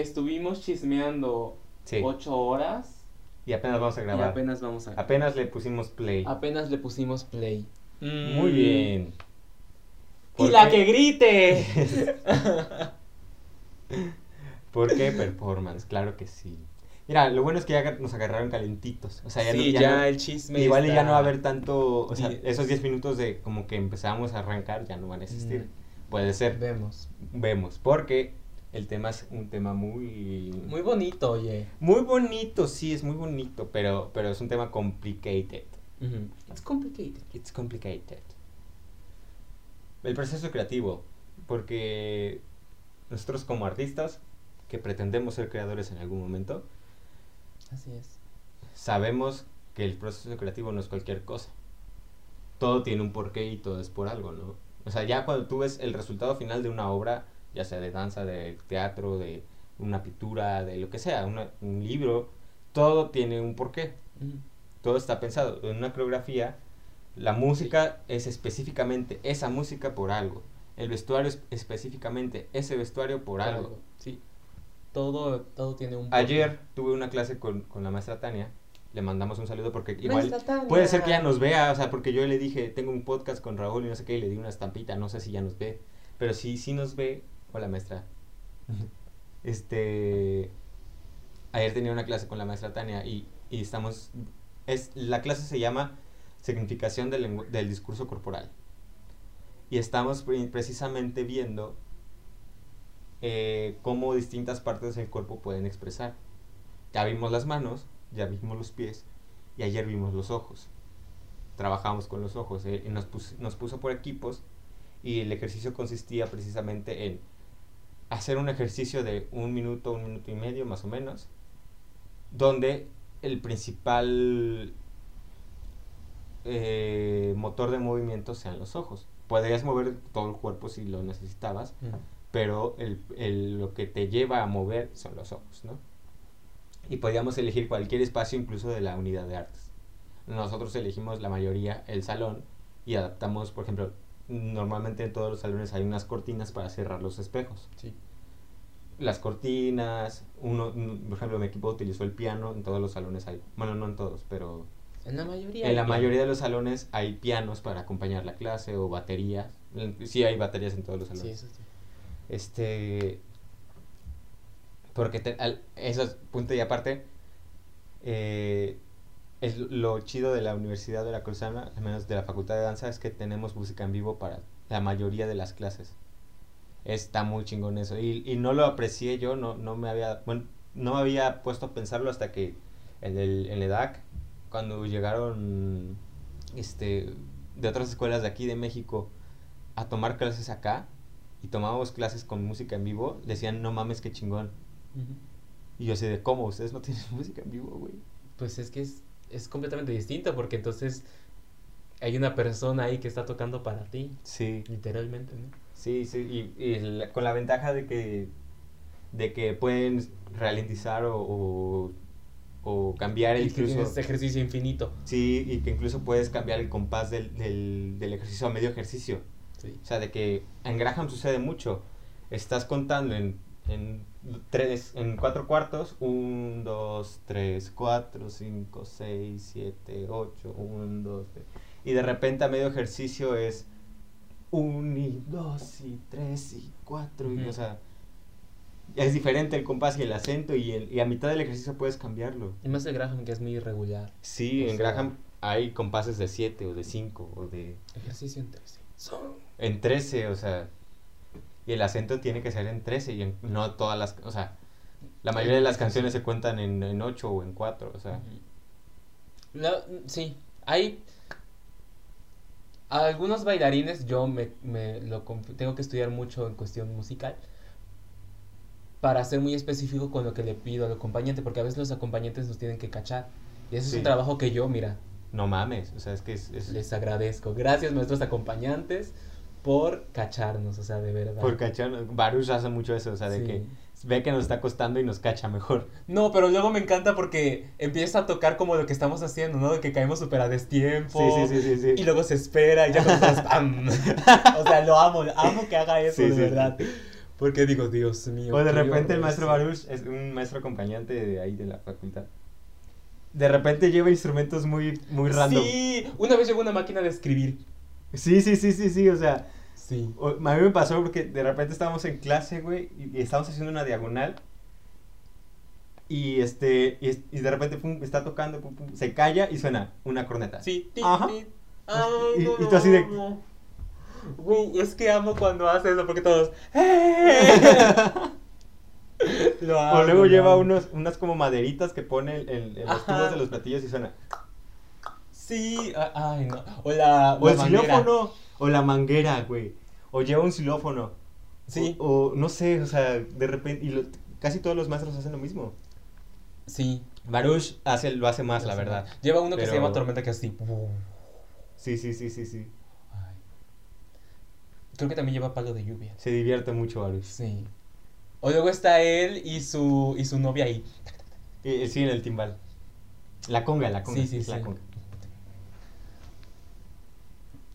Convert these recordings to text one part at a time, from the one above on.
estuvimos chismeando Sí. ocho horas Y apenas vamos a y grabar. apenas vamos a... Apenas le pusimos play. Apenas le pusimos play. Muy bien. Y ¿Por la que grite. ¿Por qué performance? Claro que sí. Mira, lo bueno es que ya nos agarraron calentitos. O sea, ya, no- sí, ya ya, no- el chisme igual y ya está- no va a haber tanto, o sea, esos 10 minutos de como que empezamos a arrancar ya no van a existir. Mm. Puede ser. Vemos. Vemos, porque el tema es un tema muy Muy bonito, oye. muy bonito, sí, es muy bonito, pero pero es un tema complicated. It's complicated. It's complicated. El proceso creativo, porque nosotros como artistas que pretendemos ser creadores en algún momento, Así es. sabemos que el proceso creativo no es cualquier cosa. Todo tiene un porqué y todo es por algo, ¿no? O sea, ya cuando tú ves el resultado final de una obra, ya sea de danza, de teatro, de una pintura, de lo que sea, una- un libro, todo tiene un porqué. Todo está pensado. En una coreografía, la música es específicamente esa música por algo. El vestuario es específicamente ese vestuario por algo. Sí. Todo, todo tiene un... Ayer tuve una clase con, con la maestra Tania. Le mandamos un saludo porque igual Maestra Tania. puede ser que ya nos vea, o sea, porque yo le dije, tengo un podcast con Raúl y no sé qué, y le di una estampita, no sé si ya nos ve, pero sí, sí nos ve. Hola maestra. Este, ayer tenía una clase con la maestra Tania y, y estamos, es, la clase se llama Significación del, del discurso corporal. Y estamos pre- precisamente viendo eh, cómo distintas partes del cuerpo pueden expresar. Ya vimos las manos, ya vimos los pies y ayer vimos los ojos. Trabajamos con los ojos eh, y nos, nos puso por equipos y el ejercicio consistía precisamente en hacer un ejercicio de un minuto, un minuto y medio más o menos, donde el principal eh, motor de movimiento sean los ojos. Podrías mover todo el cuerpo si lo necesitabas, Mm. pero el, el- lo que te lleva a mover son los ojos, ¿no? Y podíamos elegir cualquier espacio, incluso de la unidad de artes. Nosotros elegimos la mayoría el salón y adaptamos, por ejemplo, normalmente en todos los salones hay unas cortinas para cerrar los espejos. Sí. Las cortinas, uno, por ejemplo, mi equipo utilizó el piano, en todos los salones hay, bueno, no en todos, pero En la mayoría. en la mayoría de los salones hay pianos para acompañar la clase o baterías. Sí hay baterías en todos los salones. Sí, eso sí. Este. Porque te- al- eso es punto y aparte. eh, es lo chido de la Universidad de la Cruzana, al menos de la Facultad de Danza, es que tenemos música en vivo para la mayoría de las clases. Está muy chingón eso. Y, y no lo aprecié yo, no, no me había. Bueno, no me había puesto a pensarlo hasta que en el, en el EDAC, cuando llegaron este de otras escuelas de aquí de México a tomar clases acá y tomábamos clases con música en vivo, decían, no mames, qué chingón. Ujú. Y yo así de, ¿cómo? ¿Ustedes no tienen música en vivo, güey? Pues es que es, es completamente distinto porque entonces hay una persona ahí que está tocando para ti, Sí, literalmente, ¿no? sí, sí. Y, y la- con la ventaja de que, de que pueden ralentizar o, o, o cambiar que incluso... tienes ejercicio infinito. Sí, y que incluso puedes cambiar el compás del, del, del ejercicio a medio ejercicio. Sí. O sea, de que en Graham sucede mucho. Estás contando en, en, tres, en cuatro cuartos. Un, dos, tres, cuatro, cinco, seis, siete, ocho. Un, dos, tres. Y de repente a medio ejercicio es un y dos y tres y cuatro. y, Ujú. o sea, es diferente el compás y el acento. Y, el, y a mitad del ejercicio puedes cambiarlo. Y más el Graham que es muy irregular. Sí, O en sea- Graham hay compases de 7 o de 5 o de Ejercicio en 13. Son. en 13, o sea, y el acento tiene que ser en 13 y en- no todas las, o sea, la mayoría de las canciones se cuentan en, en 8 o en 4, o sea, La- sí, hay algunos bailarines, yo me, me lo tengo que estudiar mucho en cuestión musical para ser muy específico con lo que le pido al acompañante, porque a veces los acompañantes nos tienen que cachar. Y ese es Sí. un trabajo que yo, mira, no mames, o sea, es que es, es les agradezco. Gracias, nuestros acompañantes, por cacharnos, o sea, de verdad. por cachar, Baruch hace mucho eso, o sea, de Sí. que ve que nos está costando y nos cacha mejor. No, pero luego me encanta porque empieza a tocar como lo que estamos haciendo, ¿no? De que caemos súper a destiempo. Sí, sí, sí, sí, sí. Y luego se espera y ya cuando estás, ¡pam! o sea, lo amo, amo que haga eso, Sí, de verdad. Porque digo, Dios mío. O de repente el maestro. Baruch es un maestro acompañante de ahí de la facultad. De repente lleva instrumentos muy, muy random. Sí, una vez llegó una máquina de escribir. Sí, sí, sí, sí, sí, o sea, Sí. o- a mí me pasó porque de repente estábamos en clase, güey, y, y estábamos haciendo una diagonal. Y este, y, de repente pum, está tocando, pum, pum, se calla y suena una corneta. Sí. ti, Ajá. Ay, Y- no y lo tú así de-. Güey, es que amo cuando hace eso porque todos. ¡Eh! Lo o amo, luego lo lleva unos, unas como maderitas que pone en, en- en los Ajá. tubos de los platillos y suena. Sí, ay, no. O la. O la el manguera. xilófono, o la manguera, güey. O lleva un xilófono. Sí. O, o no sé, o sea, de repente. Y lo- casi todos los maestros hacen lo mismo. Sí. Baruch hace, lo hace más, la verdad. Lleva uno que se llama Tormenta que es así. Sí, sí, sí, sí, sí. Ay. Creo que también lleva palo de lluvia. Se divierte mucho Baruch. Sí. O luego está él y su, y su novia ahí. Y, y sí, en el timbal. La conga, la conga. Sí, sí, es la sí. conga.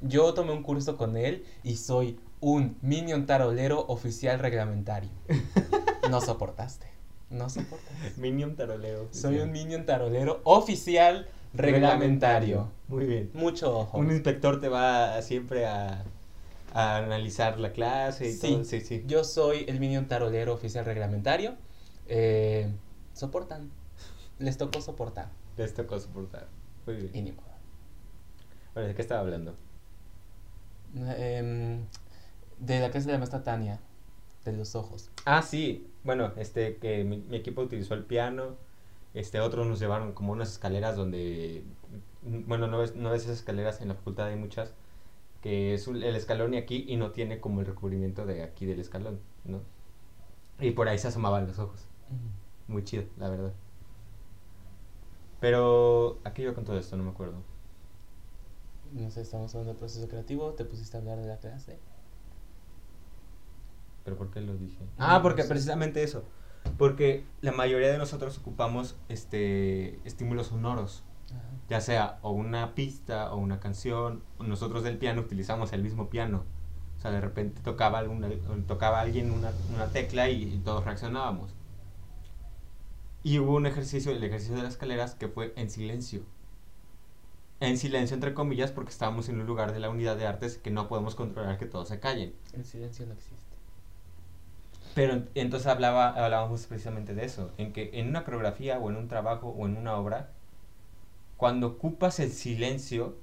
Yo tomé un curso con él y soy un minion tarolero oficial reglamentario. No soportaste. No soportaste. Minion taroleo. Soy un minion tarolero oficial reglamentario. Muy bien. Mucho ojo. Un inspector te va siempre a, a analizar la clase y Sí. todo. Sí, sí. Yo soy el minion tarolero oficial reglamentario. Eh, soportan. Les tocó soportar. Les tocó soportar. Muy bien. Y ni modo. Bueno, ¿de qué estaba hablando? Em, de la clase de la maestra Tania. De los ojos. Ah, sí. Bueno, este, que mi, mi equipo utilizó el piano. Este, otros nos llevaron como unas escaleras donde. Bueno, no ves, no ves esas escaleras, en la facultad hay muchas. Que es un- el escalón y aquí y no tiene como el recubrimiento de aquí del escalón, ¿no? Y por ahí se asomaban los ojos. Muy chido, la verdad. Pero, ¿a qué iba con todo esto? No me acuerdo. No sé, estamos hablando del proceso creativo. Te pusiste a hablar de la clase. ¿Pero por qué lo dije? No, Ah, porque precisamente eso. Porque la mayoría de nosotros ocupamos este estímulos sonoros. Ajá. Ya sea o una pista o una canción. Nosotros del piano utilizamos el mismo piano. O sea, de repente tocaba, alguna, tocaba alguien una, una tecla y, y todos reaccionábamos. Y hubo un ejercicio, el ejercicio de las escaleras, que fue en silencio. En silencio, entre comillas, porque estábamos en un lugar de la unidad de artes que no podemos controlar que todos se callen. El silencio no existe. Pero ent- entonces hablaba, hablábamos precisamente de eso, en que en una coreografía o en un trabajo o en una obra, cuando ocupas el silencio,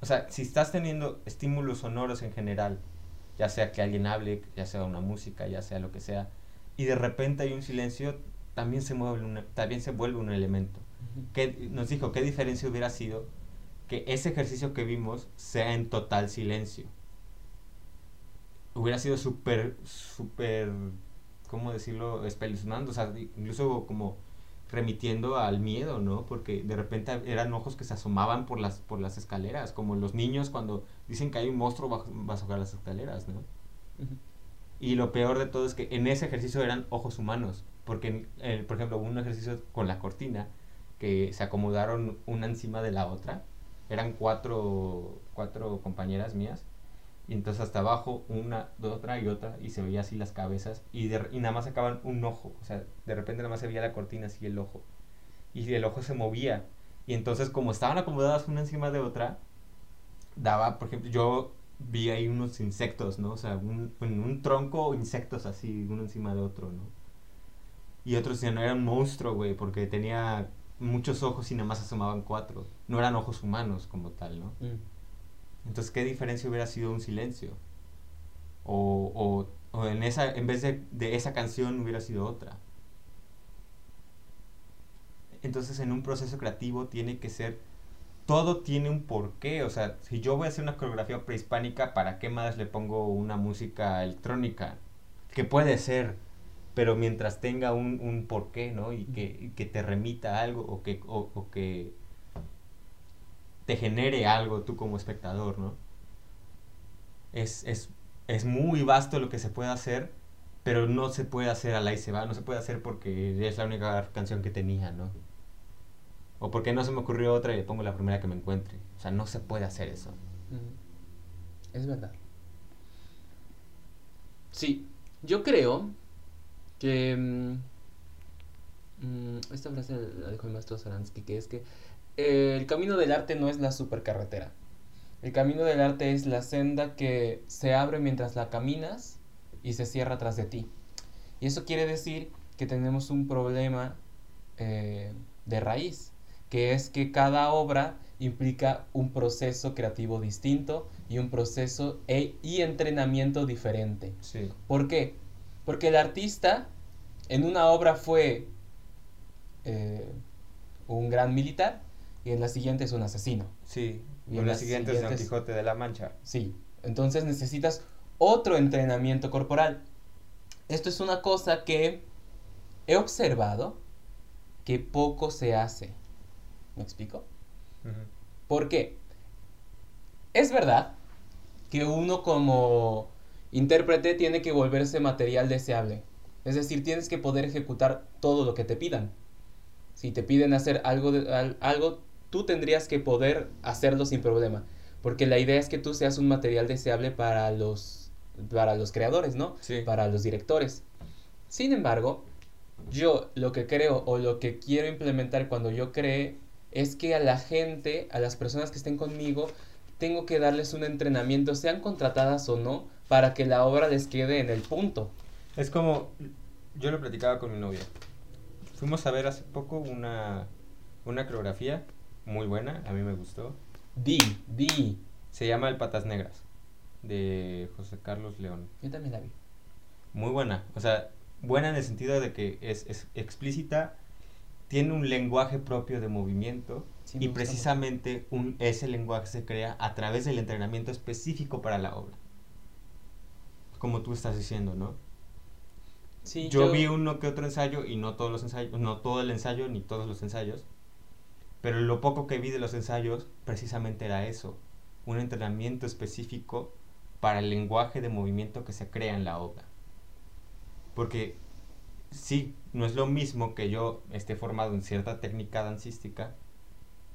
o sea, si estás teniendo estímulos sonoros en general, ya sea que alguien hable, ya sea una música, ya sea lo que sea, y de repente hay un silencio, también se mueve una- también se vuelve un elemento. ¿Qué, nos dijo, ¿qué diferencia hubiera sido que ese ejercicio que vimos sea en total silencio? Hubiera sido súper, súper, ¿cómo decirlo? Espeluznante, o sea, incluso como remitiendo al miedo, ¿no? Porque de repente eran ojos que se asomaban por las, por las escaleras, como los niños cuando dicen que hay un monstruo bajo, bajo las escaleras, ¿no? Y lo peor de todo es que en ese ejercicio eran ojos humanos. Porque, eh, por ejemplo, hubo un ejercicio con la cortina que se acomodaron una encima de la otra. Eran cuatro, cuatro compañeras mías. Y entonces hasta abajo, una, otra y otra. Y se veía así las cabezas. Y, nada más sacaban un ojo. O sea, de repente nada más se veía la cortina así el ojo. Y el ojo se movía. Y entonces, como estaban acomodadas una encima de otra, daba, por ejemplo, yo vi ahí unos insectos, ¿no? O sea, un, en un tronco insectos así, uno encima de otro, ¿no? Y otros decían, no era un monstruo, güey, porque tenía muchos ojos y nada más asomaban cuatro. No eran ojos humanos como tal, ¿no? Mm. Entonces, ¿qué diferencia hubiera sido un silencio? O, o, o en, esa, en vez de, de esa canción hubiera sido otra. Entonces, en un proceso creativo tiene que ser todo tiene un porqué. O sea, si yo voy a hacer una coreografía prehispánica, ¿para qué más le pongo una música electrónica? Que puede ser, pero mientras tenga un, un porqué, ¿no? Y que, que te remita algo o que, o, que te genere algo tú como espectador, ¿no? Es, es, es muy vasto lo que se puede hacer, pero no se puede hacer a la y se va, no se puede hacer porque es la única canción que tenía, ¿no? O porque no se me ocurrió otra y le pongo la primera que me encuentre. O sea, no se puede hacer eso. Es verdad. Sí, Yo creo que... mm, mm, esta frase la dijo el maestro Saransky, que es que eh, el camino del arte no es la supercarretera. El camino del arte es la senda que se abre mientras la caminas y se cierra tras de ti. Y eso quiere decir que tenemos un problema eh, de raíz, que es que cada obra implica un proceso creativo distinto y un proceso e- y entrenamiento diferente. Sí. ¿Por qué? Porque el artista en una obra fue eh, un gran militar y en la siguiente es un asesino. Sí. Y en la siguiente es Don Quijote de la Mancha. Sí, entonces necesitas otro entrenamiento corporal. Esto es una cosa que he observado que poco se hace. ¿Me explico? Ujú. ¿Por qué? Es verdad que uno como intérprete tiene que volverse material deseable. Es decir, tienes que poder ejecutar todo lo que te pidan. Si te piden hacer algo, de- algo tú tendrías que poder hacerlo sin problema. Porque la idea es que tú seas un material deseable para los, para los creadores, ¿no? Sí. Para los directores. Sin embargo, yo lo que creo o lo que quiero implementar cuando yo cree es que a la gente, a las personas que estén conmigo, tengo que darles un entrenamiento, sean contratadas o no, para que la obra les quede en el punto. Es como, yo lo platicaba con mi novia. Fuimos a ver hace poco una, una coreografía muy buena, a mí me gustó. Di, di. Se llama El Patas Negras, de José Carlos León. Yo también la vi. Muy buena, o sea, buena en el sentido de que es, es explícita, tiene un lenguaje propio de movimiento Sí, y precisamente un, ese lenguaje se crea a través del entrenamiento específico para la obra. Como tú estás diciendo, ¿no? Sí, yo, vi uno que otro ensayo y no todos los ensayos, no todo el ensayo ni todos los ensayos, pero lo poco que vi de los ensayos precisamente era eso, un entrenamiento específico para el lenguaje de movimiento que se crea en la obra. Porque sí, no es lo mismo que yo esté formado en cierta técnica dancística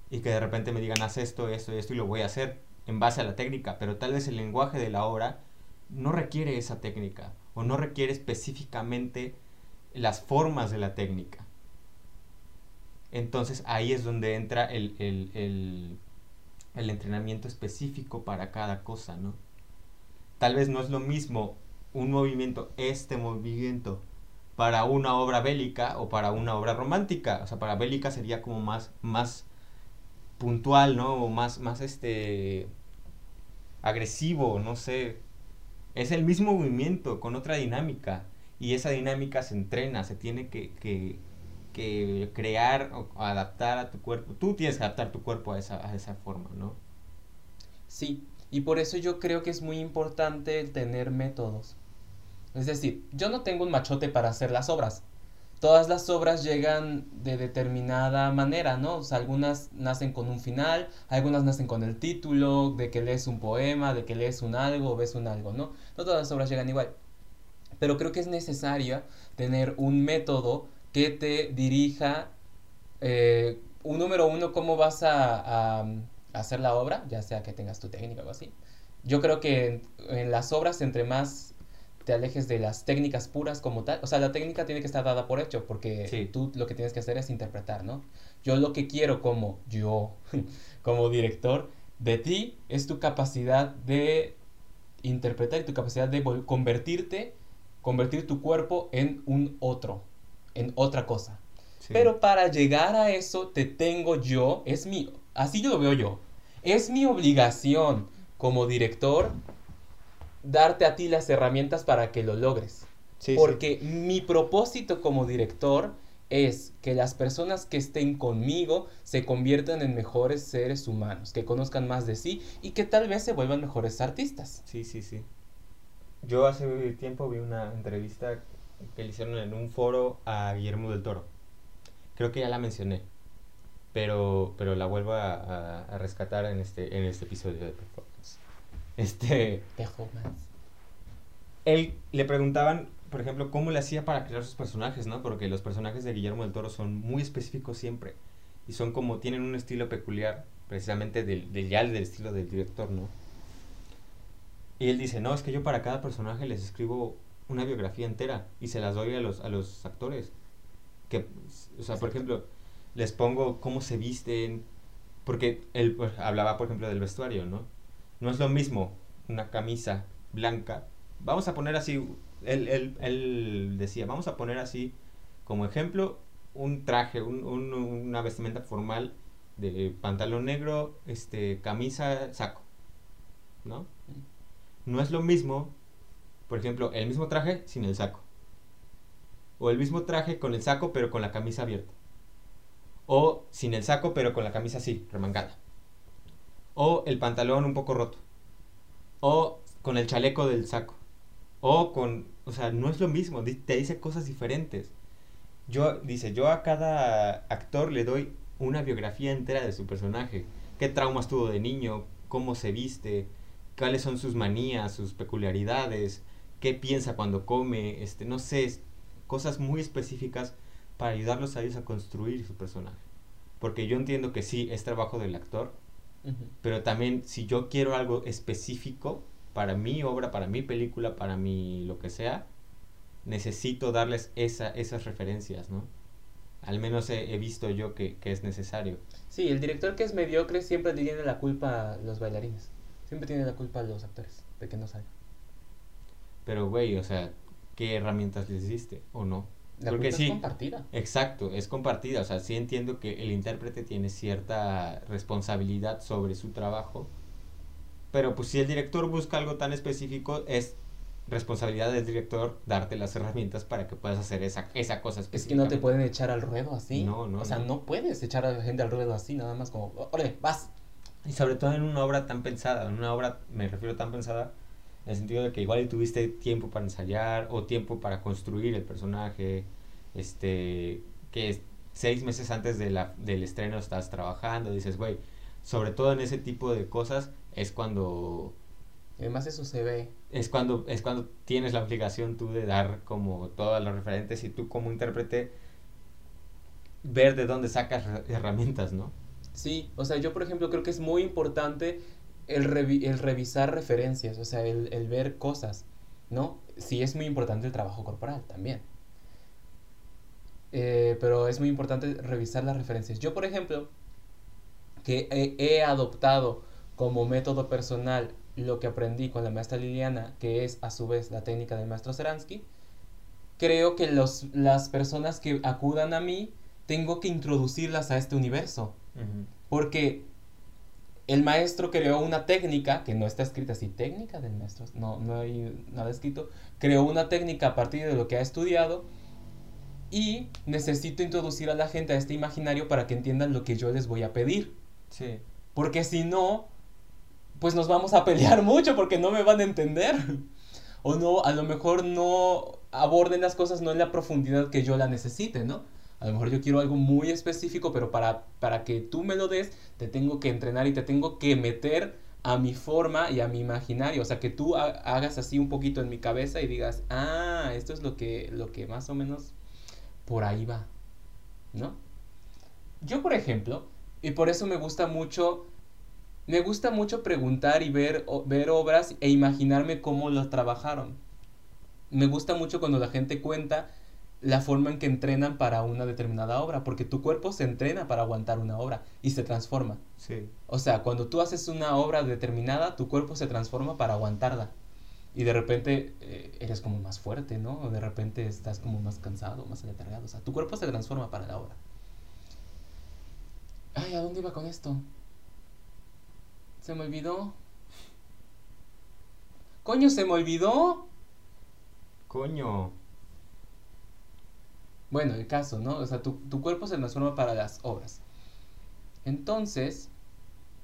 y que de repente me digan haz esto, esto y esto y lo voy a hacer en base a la técnica, pero tal vez el lenguaje de la obra no requiere esa técnica o no requiere específicamente las formas de la técnica. Entonces ahí es donde entra el, el, el, entrenamiento específico para cada cosa, ¿no? Tal vez no es lo mismo un movimiento, este movimiento, para una obra bélica o para una obra romántica. O sea, para bélica sería como más, más puntual, ¿no? O más, más este agresivo, no sé. Es el mismo movimiento con otra dinámica. Y esa dinámica se entrena, se tiene que, que, que crear o adaptar a tu cuerpo. Tú tienes que adaptar tu cuerpo a esa, a esa forma, ¿no? Sí, y por eso yo creo que es muy importante tener métodos. Es decir, yo no tengo un machote para hacer las obras. Todas las obras llegan de determinada manera, ¿no? O sea, algunas nacen con un final, algunas nacen con el título, de que lees un poema, de que lees un algo, ves un algo, ¿no? No todas las obras llegan igual. Pero creo que es necesario tener un método que te dirija, eh, un número uno, cómo vas a, hacer la obra, ya sea que tengas tu técnica o así. Yo creo que en, las obras, entre más te alejes de las técnicas puras como tal, o sea, la técnica tiene que estar dada por hecho, porque Sí. tú lo que tienes que hacer es interpretar, ¿no? Yo lo que quiero como yo, como director, de ti es tu capacidad de interpretar y tu capacidad de convertirte, convertir tu cuerpo en un otro, en otra cosa. Sí. Pero para llegar a eso te tengo yo, es mi, así yo lo veo yo, es mi obligación como director darte a ti las herramientas para que lo logres. Sí, sí. Porque mi propósito como director es que las personas que estén conmigo se conviertan en mejores seres humanos, que conozcan más de sí y que tal vez se vuelvan mejores artistas. Sí, sí, sí. Yo hace tiempo vi una entrevista que le hicieron en un foro a Guillermo del Toro. Creo que ya la mencioné, pero, pero la vuelvo a, a- a rescatar en este, en este episodio de Performance. Este, él le preguntaban, por ejemplo, cómo le hacía para crear sus personajes, ¿no? Porque los personajes de Guillermo del Toro son muy específicos siempre y son como tienen un estilo peculiar, precisamente del, del ya del estilo del director, ¿no? Y él dice, no, es que yo para cada personaje les escribo una biografía entera y se las doy a los, a los actores. Que, o sea, por ejemplo, les pongo cómo se visten, porque él pues, hablaba, por ejemplo, del vestuario, ¿no? No es lo mismo una camisa blanca. Vamos a poner así, él, él, él decía, vamos a poner así como ejemplo un traje, un, un, una vestimenta formal de pantalón negro, este, camisa, saco, ¿no? No es lo mismo, por ejemplo, el mismo traje sin el saco. O el mismo traje con el saco pero con la camisa abierta. O sin el saco pero con la camisa así, remangada. O el pantalón un poco roto. O con el chaleco del saco. O con, o sea, no es lo mismo, te dice cosas diferentes. Yo, dice, yo a cada actor le doy una biografía entera de su personaje. ¿Qué traumas tuvo de niño? ¿Cómo se viste? ¿Cuáles son sus manías, sus peculiaridades? ¿Qué piensa cuando come? Este, no sé, cosas muy específicas para ayudarlos a ellos a construir su personaje. Porque yo entiendo que sí, es trabajo del actor, pero también si yo quiero algo específico para mi obra, para mi película, para mi lo que sea, necesito darles esa, esas referencias, ¿no? Al menos he, visto yo que, es necesario. Sí, el director que es mediocre siempre tiene la culpa a los bailarines. Siempre tiene la culpa a los actores de que no salga. Pero, güey, o sea, ¿qué herramientas les diste o no? La Porque sí, es compartida. Exacto, es compartida. O sea, sí entiendo que el intérprete tiene cierta responsabilidad sobre su trabajo. Pero pues si el director busca algo tan específico, es responsabilidad del director darte las herramientas para que puedas hacer esa, esa cosa Es que no te pueden echar al ruedo así. No, no. O sea, no, puedes echar a la gente al ruedo así, nada más como, órale, vas. Y sobre todo en una obra tan pensada, en una obra, me refiero tan pensada, en el sentido de que igual tuviste tiempo para ensayar o tiempo para construir el personaje, este, que seis meses antes de la, del estreno estás trabajando, dices, güey, sobre todo en ese tipo de cosas es cuando Además eso se ve. Es cuando, es cuando tienes la obligación tú de dar como todos los referentes y tú como intérprete ver de dónde sacas herramientas, ¿no? Sí, o sea, yo por ejemplo creo que es muy importante el, el revisar referencias, o sea, el, el ver cosas, ¿no? Sí es muy importante el trabajo corporal también. Eh, pero es muy importante revisar las referencias. Yo, por ejemplo, que he adoptado como método personal lo que aprendí con la maestra Liliana, que es a su vez la técnica del maestro Seransky, creo que los, las personas que acudan a mí, tengo que introducirlas a este universo. Porque el maestro creó una técnica, que no está escrita así, técnica del maestro, no, no hay nada escrito, creó una técnica a partir de lo que ha estudiado y necesito introducir a la gente a este imaginario para que entiendan lo que yo les voy a pedir. Sí. Porque si no, pues nos vamos a pelear mucho porque no me van a entender. O no, a lo mejor no aborden las cosas no en la profundidad que yo la necesite, ¿no? A lo mejor yo quiero algo muy específico, pero para, para que tú me lo des, te tengo que entrenar y te tengo que meter a mi forma y a mi imaginario. O sea, que tú hagas así un poquito en mi cabeza y digas, ah, esto es lo que, lo que más o menos por ahí va, ¿no? Yo, por ejemplo, y por eso me gusta mucho me gusta mucho preguntar y ver, ver obras e imaginarme cómo las trabajaron. Me gusta mucho cuando la gente cuenta la forma en que entrenan para una determinada obra, porque tu cuerpo se entrena para aguantar una obra y se transforma. Sí. O sea, cuando tú haces una obra determinada, tu cuerpo se transforma para aguantarla. Y de repente eh, eres como más fuerte, ¿no? O de repente estás como más cansado, más aletargado. O sea, tu cuerpo se transforma para la obra. Ay, ¿a dónde iba con esto? Se me olvidó. Coño, se me olvidó. Coño. Bueno, el caso, ¿no? O sea, tu, cuerpo se transforma para las obras. Entonces,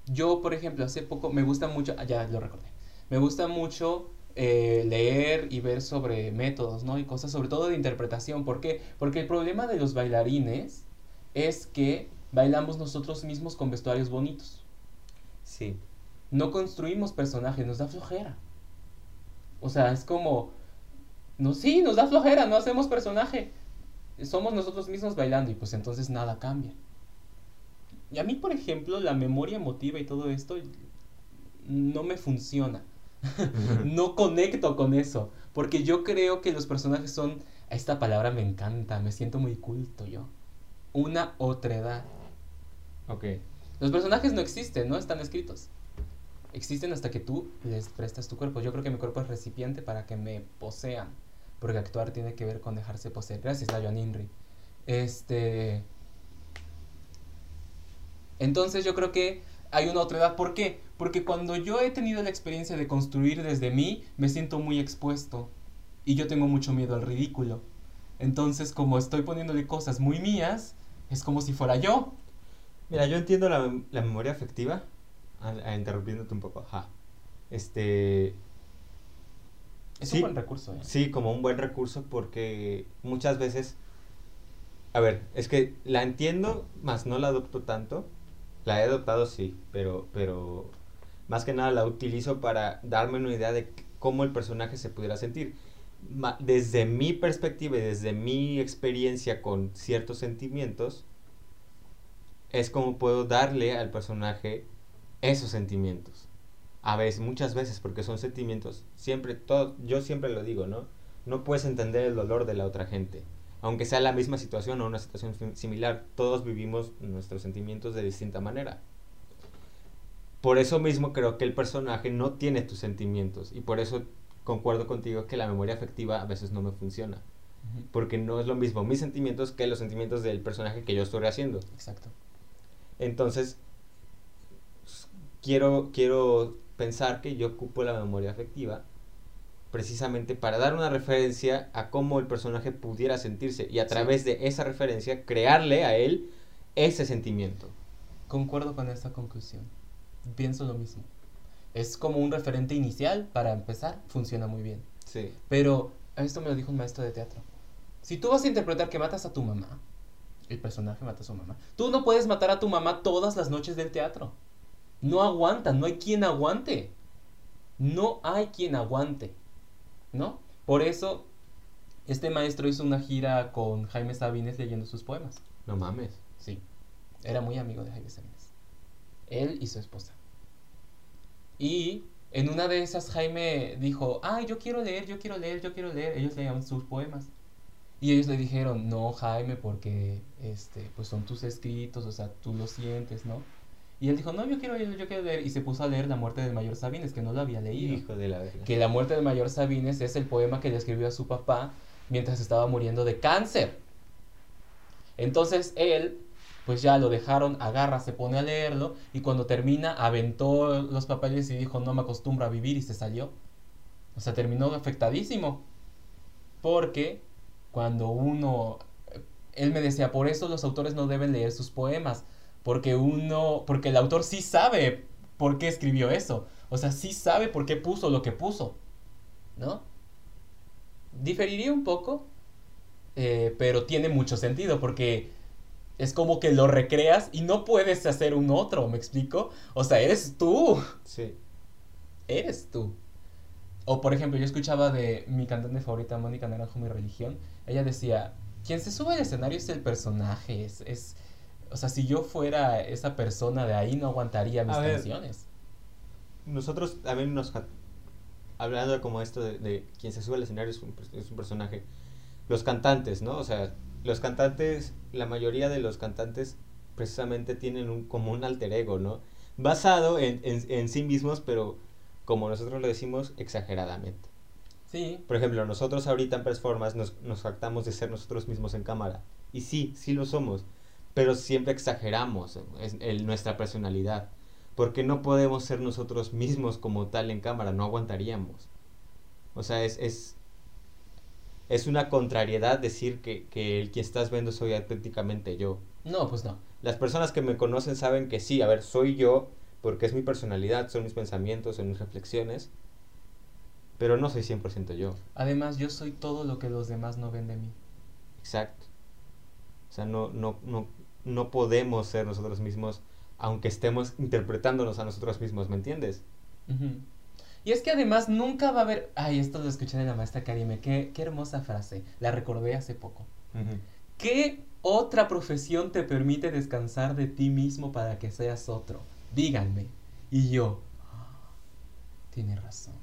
yo, por ejemplo, hace poco me gusta mucho, ah, ya lo recordé, me gusta mucho eh, leer y ver sobre métodos, ¿no? Y cosas sobre todo de interpretación. ¿Por qué? Porque el problema de los bailarines es que bailamos nosotros mismos con vestuarios bonitos. Sí no construimos personajes, nos da flojera. O sea, es como, no, sí, nos da flojera, no hacemos personaje. Somos nosotros mismos bailando y pues entonces nada cambia. Y a mí, por ejemplo, la memoria emotiva y todo esto no me funciona. no conecto con eso. Porque yo creo que los personajes son. Esta palabra me encanta, me siento muy culto yo. Una otra edad. Ok. Los personajes no existen, no están escritos. Existen hasta que tú les prestas tu cuerpo. Yo creo que mi cuerpo es recipiente para que me posean. Porque actuar tiene que ver con dejarse poseer. Gracias, Dayan Inri. Este. Entonces yo creo que hay una otra edad. ¿Por qué? Porque cuando yo he tenido la experiencia de construir desde mí, me siento muy expuesto. Y yo tengo mucho miedo al ridículo. Entonces, como estoy poniéndole cosas muy mías, es como si fuera yo. Mira, yo entiendo la, la memoria afectiva. A, a interrumpiéndote un poco. Ajá. Este. Es Sí. un buen recurso. ¿eh? Sí, como un buen recurso porque muchas veces, a ver, es que la entiendo, más no la adopto tanto. La he adoptado sí, pero, pero más que nada la utilizo para darme una idea de cómo el personaje se pudiera sentir. Desde mi perspectiva y desde mi experiencia con ciertos sentimientos, es como puedo darle al personaje esos sentimientos a veces, muchas veces, porque son sentimientos, siempre, todo, yo siempre lo digo, ¿no? No puedes entender el dolor de la otra gente, aunque sea la misma situación o una situación sim- similar, todos vivimos nuestros sentimientos de distinta manera. Por eso mismo creo que el personaje no tiene tus sentimientos y por eso concuerdo contigo que la memoria afectiva a veces no me funciona, porque no es lo mismo mis sentimientos que los sentimientos del personaje que yo estoy haciendo. Exacto. Entonces, quiero, quiero pensar que yo ocupo la memoria afectiva precisamente para dar una referencia a cómo el personaje pudiera sentirse y a Sí. través de esa referencia crearle a él ese sentimiento. Concuerdo con esta conclusión. Pienso lo mismo. Es como un referente inicial para empezar, funciona muy bien. Sí. Pero esto me lo dijo un maestro de teatro. Si tú vas a interpretar que matas a tu mamá, el personaje mata a su mamá, tú no puedes matar a tu mamá todas las noches del teatro. No aguanta, no hay quien aguante. No hay quien aguante. ¿No? Por eso, este maestro hizo una gira con Jaime Sabines leyendo sus poemas. No mames. Sí, era muy amigo de Jaime Sabines. Él y su esposa. Y en una de esas Jaime dijo, ay, yo quiero leer, yo quiero leer, yo quiero leer. Ellos leían sus poemas. Y ellos le dijeron, no, Jaime, porque este, pues son tus escritos, o sea, tú lo sientes, ¿no? Y él dijo, no, yo quiero yo quiero leer. Y se puso a leer La muerte del mayor Sabines, que no lo había leído. Hijo de la verga. Que La muerte del mayor Sabines es el poema que le escribió a su papá mientras estaba muriendo de cáncer. Entonces él, pues ya lo dejaron, agarra, se pone a leerlo y cuando termina aventó los papeles y dijo no me acostumbro a vivir y se salió. O sea, terminó afectadísimo. Porque cuando uno, él me decía, por eso los autores no deben leer sus poemas. Porque uno, porque el autor sí sabe por qué escribió eso. O sea, sí sabe por qué puso lo que puso. ¿No? Diferiría un poco, eh, pero tiene mucho sentido porque es como que lo recreas y no puedes hacer un otro, ¿me explico? O sea, eres tú, Sí. eres tú. O por ejemplo, yo escuchaba de mi cantante favorita, Mónica Naranjo, Mi Religión. Ella decía, quien se sube al escenario es el personaje, es... es o sea, si yo fuera esa persona de ahí, no aguantaría mis A ver. canciones. Nosotros también nos... Hablando como esto de, de quien se sube al escenario es un, pers- es un personaje. Los cantantes, ¿no? O sea, los cantantes, la mayoría de los cantantes precisamente tienen un, como un alter ego, ¿no? Basado en, en, en sí mismos, pero como nosotros lo decimos, exageradamente. Sí, Por ejemplo, nosotros ahorita en Performance nos, nos jactamos de ser nosotros mismos en cámara. Y sí, sí lo somos. Pero siempre exageramos nuestra personalidad. Porque no podemos ser nosotros mismos como tal en cámara, no aguantaríamos. O sea, es, es, es una contrariedad decir que, que el que estás viendo soy auténticamente yo. no, pues no. Las personas que me conocen saben que sí, a ver, soy yo, porque es mi personalidad, son mis pensamientos, son mis reflexiones. Pero no soy 100% yo. Además, yo soy todo lo que los demás no ven de mí. Exacto. O sea, no, no, no, no podemos ser nosotros mismos aunque estemos interpretándonos a nosotros mismos, ¿me entiendes? Y es que además nunca va a haber... Ay, esto lo escuché de la maestra Karime. Qué, qué hermosa frase. La recordé hace poco. ¿Qué otra profesión te permite descansar de ti mismo para que seas otro? Díganme. Y yo... "Ah, Tiene razón.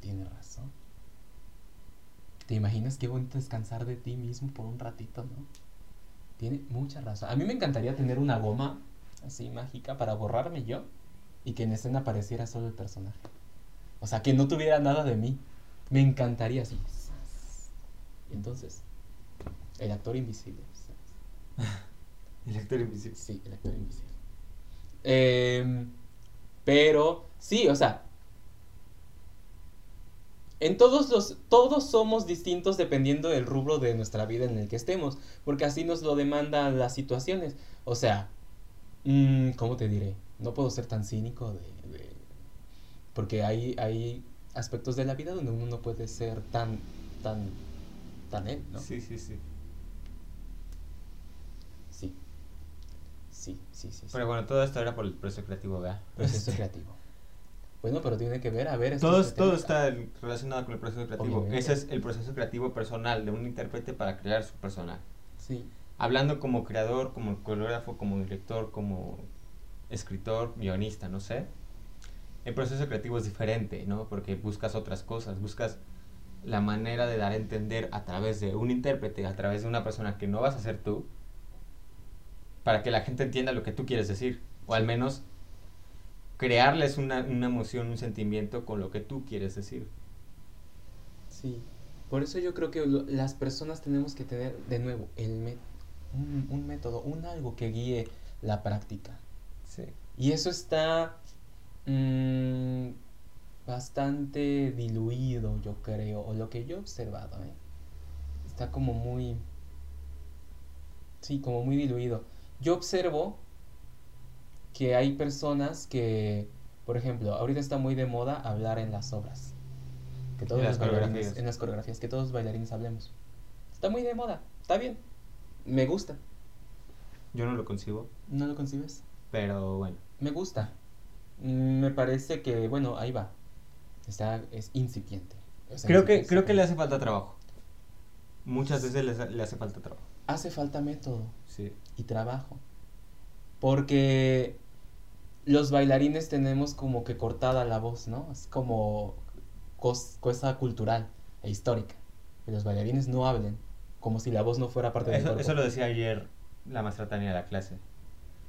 tiene razón. ¿Te imaginas qué bonito descansar de ti mismo por un ratito, no? Tiene mucha razón. A mí me encantaría tener una goma así mágica para borrarme yo y que en escena apareciera solo el personaje. O sea, que no tuviera nada de mí. Me encantaría así. Entonces, el actor invisible. el actor invisible. Sí, el actor invisible. Em, pero, sí, o sea, en todos los, todos somos distintos dependiendo del rubro de nuestra vida en el que estemos, porque así nos lo demandan las situaciones. O sea, mmm, ¿cómo te diré? No puedo ser tan cínico de, porque hay, hay aspectos de la vida donde uno no puede ser tan, tan, tan él, ¿no? Sí, sí, sí. Sí. Sí, sí, sí. Pero bueno, todo esto era por el proceso creativo, ¿verdad? Proceso creativo. Bueno, pero tiene que ver, a ver. Todo, todo está relacionado con el proceso creativo. Ese es el proceso creativo personal de un intérprete para crear su personaje. Sí. Hablando como creador, como coreógrafo, como director, como escritor, guionista, no sé. El proceso creativo es diferente, ¿no? Porque buscas otras cosas, buscas la manera de dar a entender a través de un intérprete, a través de una persona que no vas a ser tú, para que la gente entienda lo que tú quieres decir, o al menos crearles una, una emoción, un sentimiento con lo que tú quieres decir. Sí, por eso yo creo que las personas tenemos que tener de nuevo el un, método, un algo que guíe la práctica. Sí. Y eso está mm, bastante diluido, yo creo, o lo que yo he observado. ¿eh? Está como muy... Sí, como muy diluido. Yo observo que hay personas que, por ejemplo, ahorita está muy de moda hablar en las obras. Que todos en los bailarines, en las coreografías, que todos los bailarines hablemos. Está muy de moda, está bien. Me gusta. Yo no lo concibo. ¿No lo concibes? Pero bueno. Me gusta. Me parece que, bueno, ahí va. Está, es incipiente. creo que, creo que le hace falta trabajo. Muchas veces le, le hace falta trabajo. Hace falta método. Sí. Y trabajo. Porque los bailarines tenemos como que cortada la voz, ¿no? Es como cosa cultural e histórica. Que los bailarines no hablen, como si la voz no fuera parte de eso, Eso lo decía ayer la maestra Tania de la clase.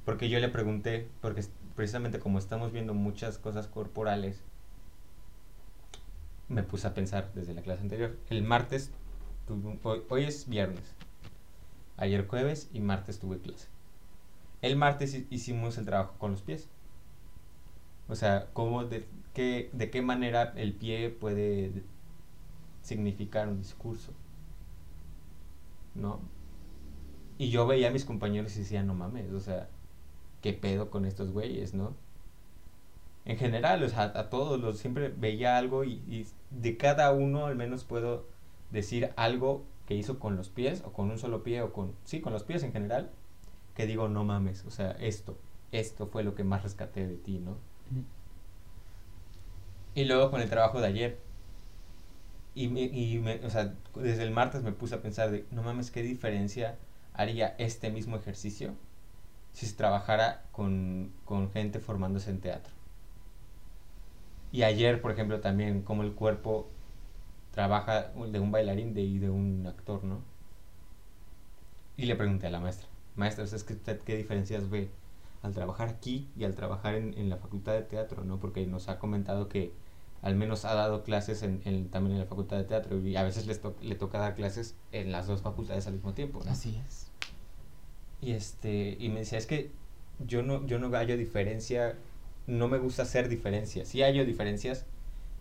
Porque yo le pregunté, porque precisamente como estamos viendo muchas cosas corporales, me puse a pensar desde la clase anterior. El martes, hoy, hoy es viernes. Ayer jueves y martes tuve clase. El martes hicimos el trabajo con los pies. O sea, cómo de, qué, de qué manera el pie puede significar un discurso. ¿No? Y yo veía a mis compañeros y decía, no mames, o sea, ¿qué pedo con estos güeyes, no? En general, o sea, a todos los siempre veía algo y, y, de cada uno al menos puedo decir algo que hizo con los pies o con un solo pie o con, sí, con los pies en general, que digo, no mames, o sea, esto, esto fue lo que más rescaté de ti, ¿no? Y luego con el trabajo de ayer. Y, y me, o sea, desde el martes me puse a pensar de, no mames, ¿qué diferencia haría este mismo ejercicio si se trabajara con, con gente formándose en teatro? Y ayer, por ejemplo, también como el cuerpo trabaja de un bailarín de, y de un actor, ¿no? Y le pregunté a la maestra, maestra, ¿es que qué diferencias ve al trabajar aquí y al trabajar en, en, la facultad de teatro, ¿no? Porque nos ha comentado que al menos ha dado clases en, en también en la facultad de teatro y a veces les le toca dar clases en las dos facultades al mismo tiempo, ¿no? Así es. Y este y me decía, es que yo no yo no hallo diferencia, no me gusta hacer diferencias. Sí hallo diferencias,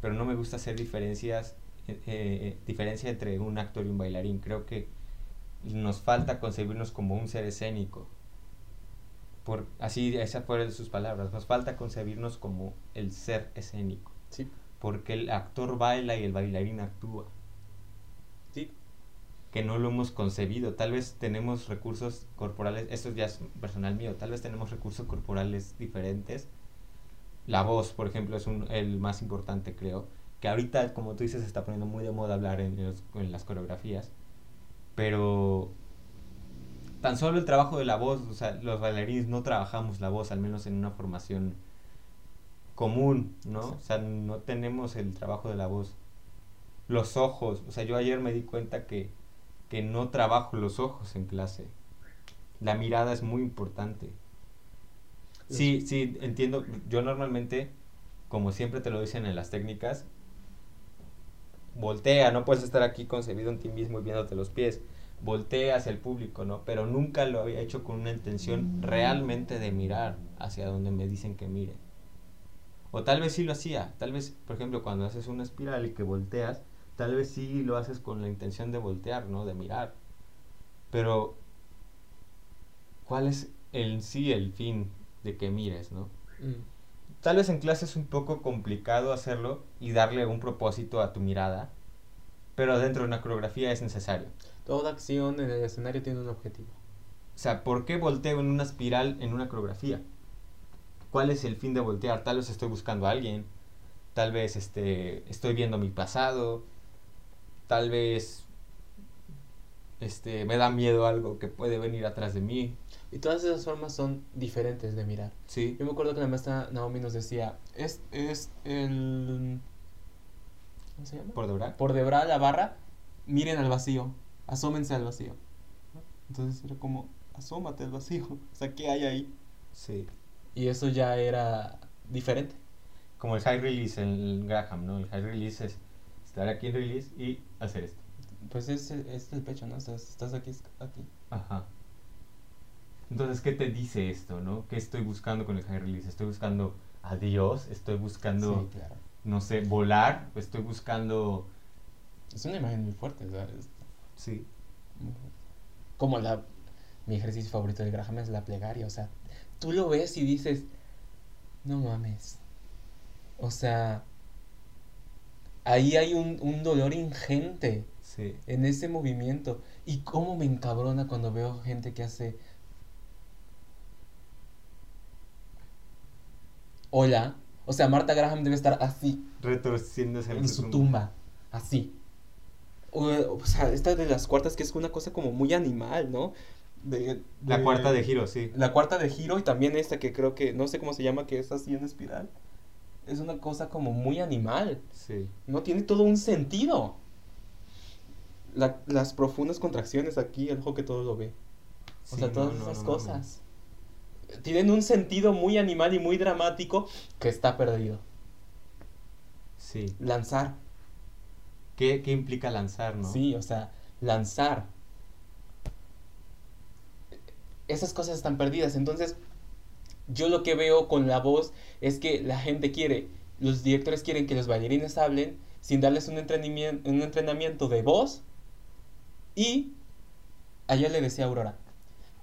pero no me gusta hacer diferencias eh, eh, diferencia entre un actor y un bailarín. Creo que nos falta concebirnos como un ser escénico, por, así, esas fueron sus palabras. Nos falta concebirnos como el ser escénico. Sí. Porque el actor baila y el bailarín actúa. Sí. Que no lo hemos concebido. Tal vez tenemos recursos corporales, esto ya es personal mío, tal vez tenemos recursos corporales diferentes. La voz, por ejemplo, es un, el más importante, creo. Que ahorita, como tú dices, se está poniendo muy de moda hablar en, en las coreografías. Pero tan solo el trabajo de la voz, o sea, los bailarines no trabajamos la voz, al menos en una formación común, ¿no? O sea, no tenemos el trabajo de la voz. los ojos. O sea, yo ayer me di cuenta que, que no trabajo los ojos en clase. La mirada es muy importante. Sí, sí, entiendo. Yo normalmente, como siempre te lo dicen en las técnicas, voltea, no puedes estar aquí concebido en ti mismo y viéndote los pies. Voltea hacia el público, ¿no? Pero nunca lo había hecho con una intención realmente de mirar hacia donde me dicen que mire. O tal vez sí lo hacía. Tal vez, por ejemplo, cuando haces una espiral y que volteas, tal vez sí lo haces con la intención de voltear, ¿no? De mirar. Pero, ¿cuál es en sí el fin de que mires, ¿no? Mm. Tal vez en clase es un poco complicado hacerlo y darle un propósito a tu mirada, pero dentro de una coreografía es necesario. Toda acción en el escenario tiene un objetivo. O sea, ¿por qué volteo en una espiral en una coreografía? ¿Cuál es el fin de voltear? Tal vez estoy buscando a alguien, tal vez este, estoy viendo mi pasado, tal vez este, me da miedo algo que puede venir atrás de mí. Y todas esas formas son diferentes de mirar. Sí, Yo me acuerdo que la maestra Naomi nos decía, es, es el... ¿Cómo se llama? por deber. Por detrás la barra, miren al vacío, asómense al vacío. Entonces era como, asómate al vacío, o sea, ¿qué hay ahí? Sí. Y eso ya era diferente. Como el high release en Graham, ¿no? El high release es estar aquí en release y hacer esto. Pues es, es el pecho, ¿no? Estás, estás aquí, aquí. Ajá. Entonces, ¿qué te dice esto, no? ¿Qué estoy buscando con el high release? Estoy buscando a Dios, estoy buscando, Sí, claro. No sé, volar, estoy buscando... Es una imagen muy fuerte, ¿sabes? Sí. Como la... Mi ejercicio favorito de Graham es la plegaria, o sea, tú lo ves y dices, no mames. O sea, ahí hay un, un dolor ingente Sí. en ese movimiento. Y cómo me encabrona cuando veo gente que hace... Hola. O sea, Marta Graham debe estar así, Retorciéndose en su tumba, así. O, o sea, esta de las cuartas que es una cosa como muy animal, ¿no? De- La cuarta de giro, sí. La cuarta de giro y también esta que creo que, no sé cómo se llama, que es así en espiral. Es una cosa como muy animal. Sí. No tiene todo un sentido. La- las profundas contracciones aquí, el ojo que todo lo ve. O Sí, sea, no, todas no, esas no cosas. Tienen un sentido muy animal y muy dramático que está perdido. Sí. Lanzar. ¿Qué, qué implica lanzar, no? Sí, o sea, lanzar. Esas cosas están perdidas. Entonces, yo lo que veo con la voz es que la gente quiere, los directores quieren que los bailarines hablen sin darles un entrenamiento, un entrenamiento de voz. Y, ayer le decía a Aurora,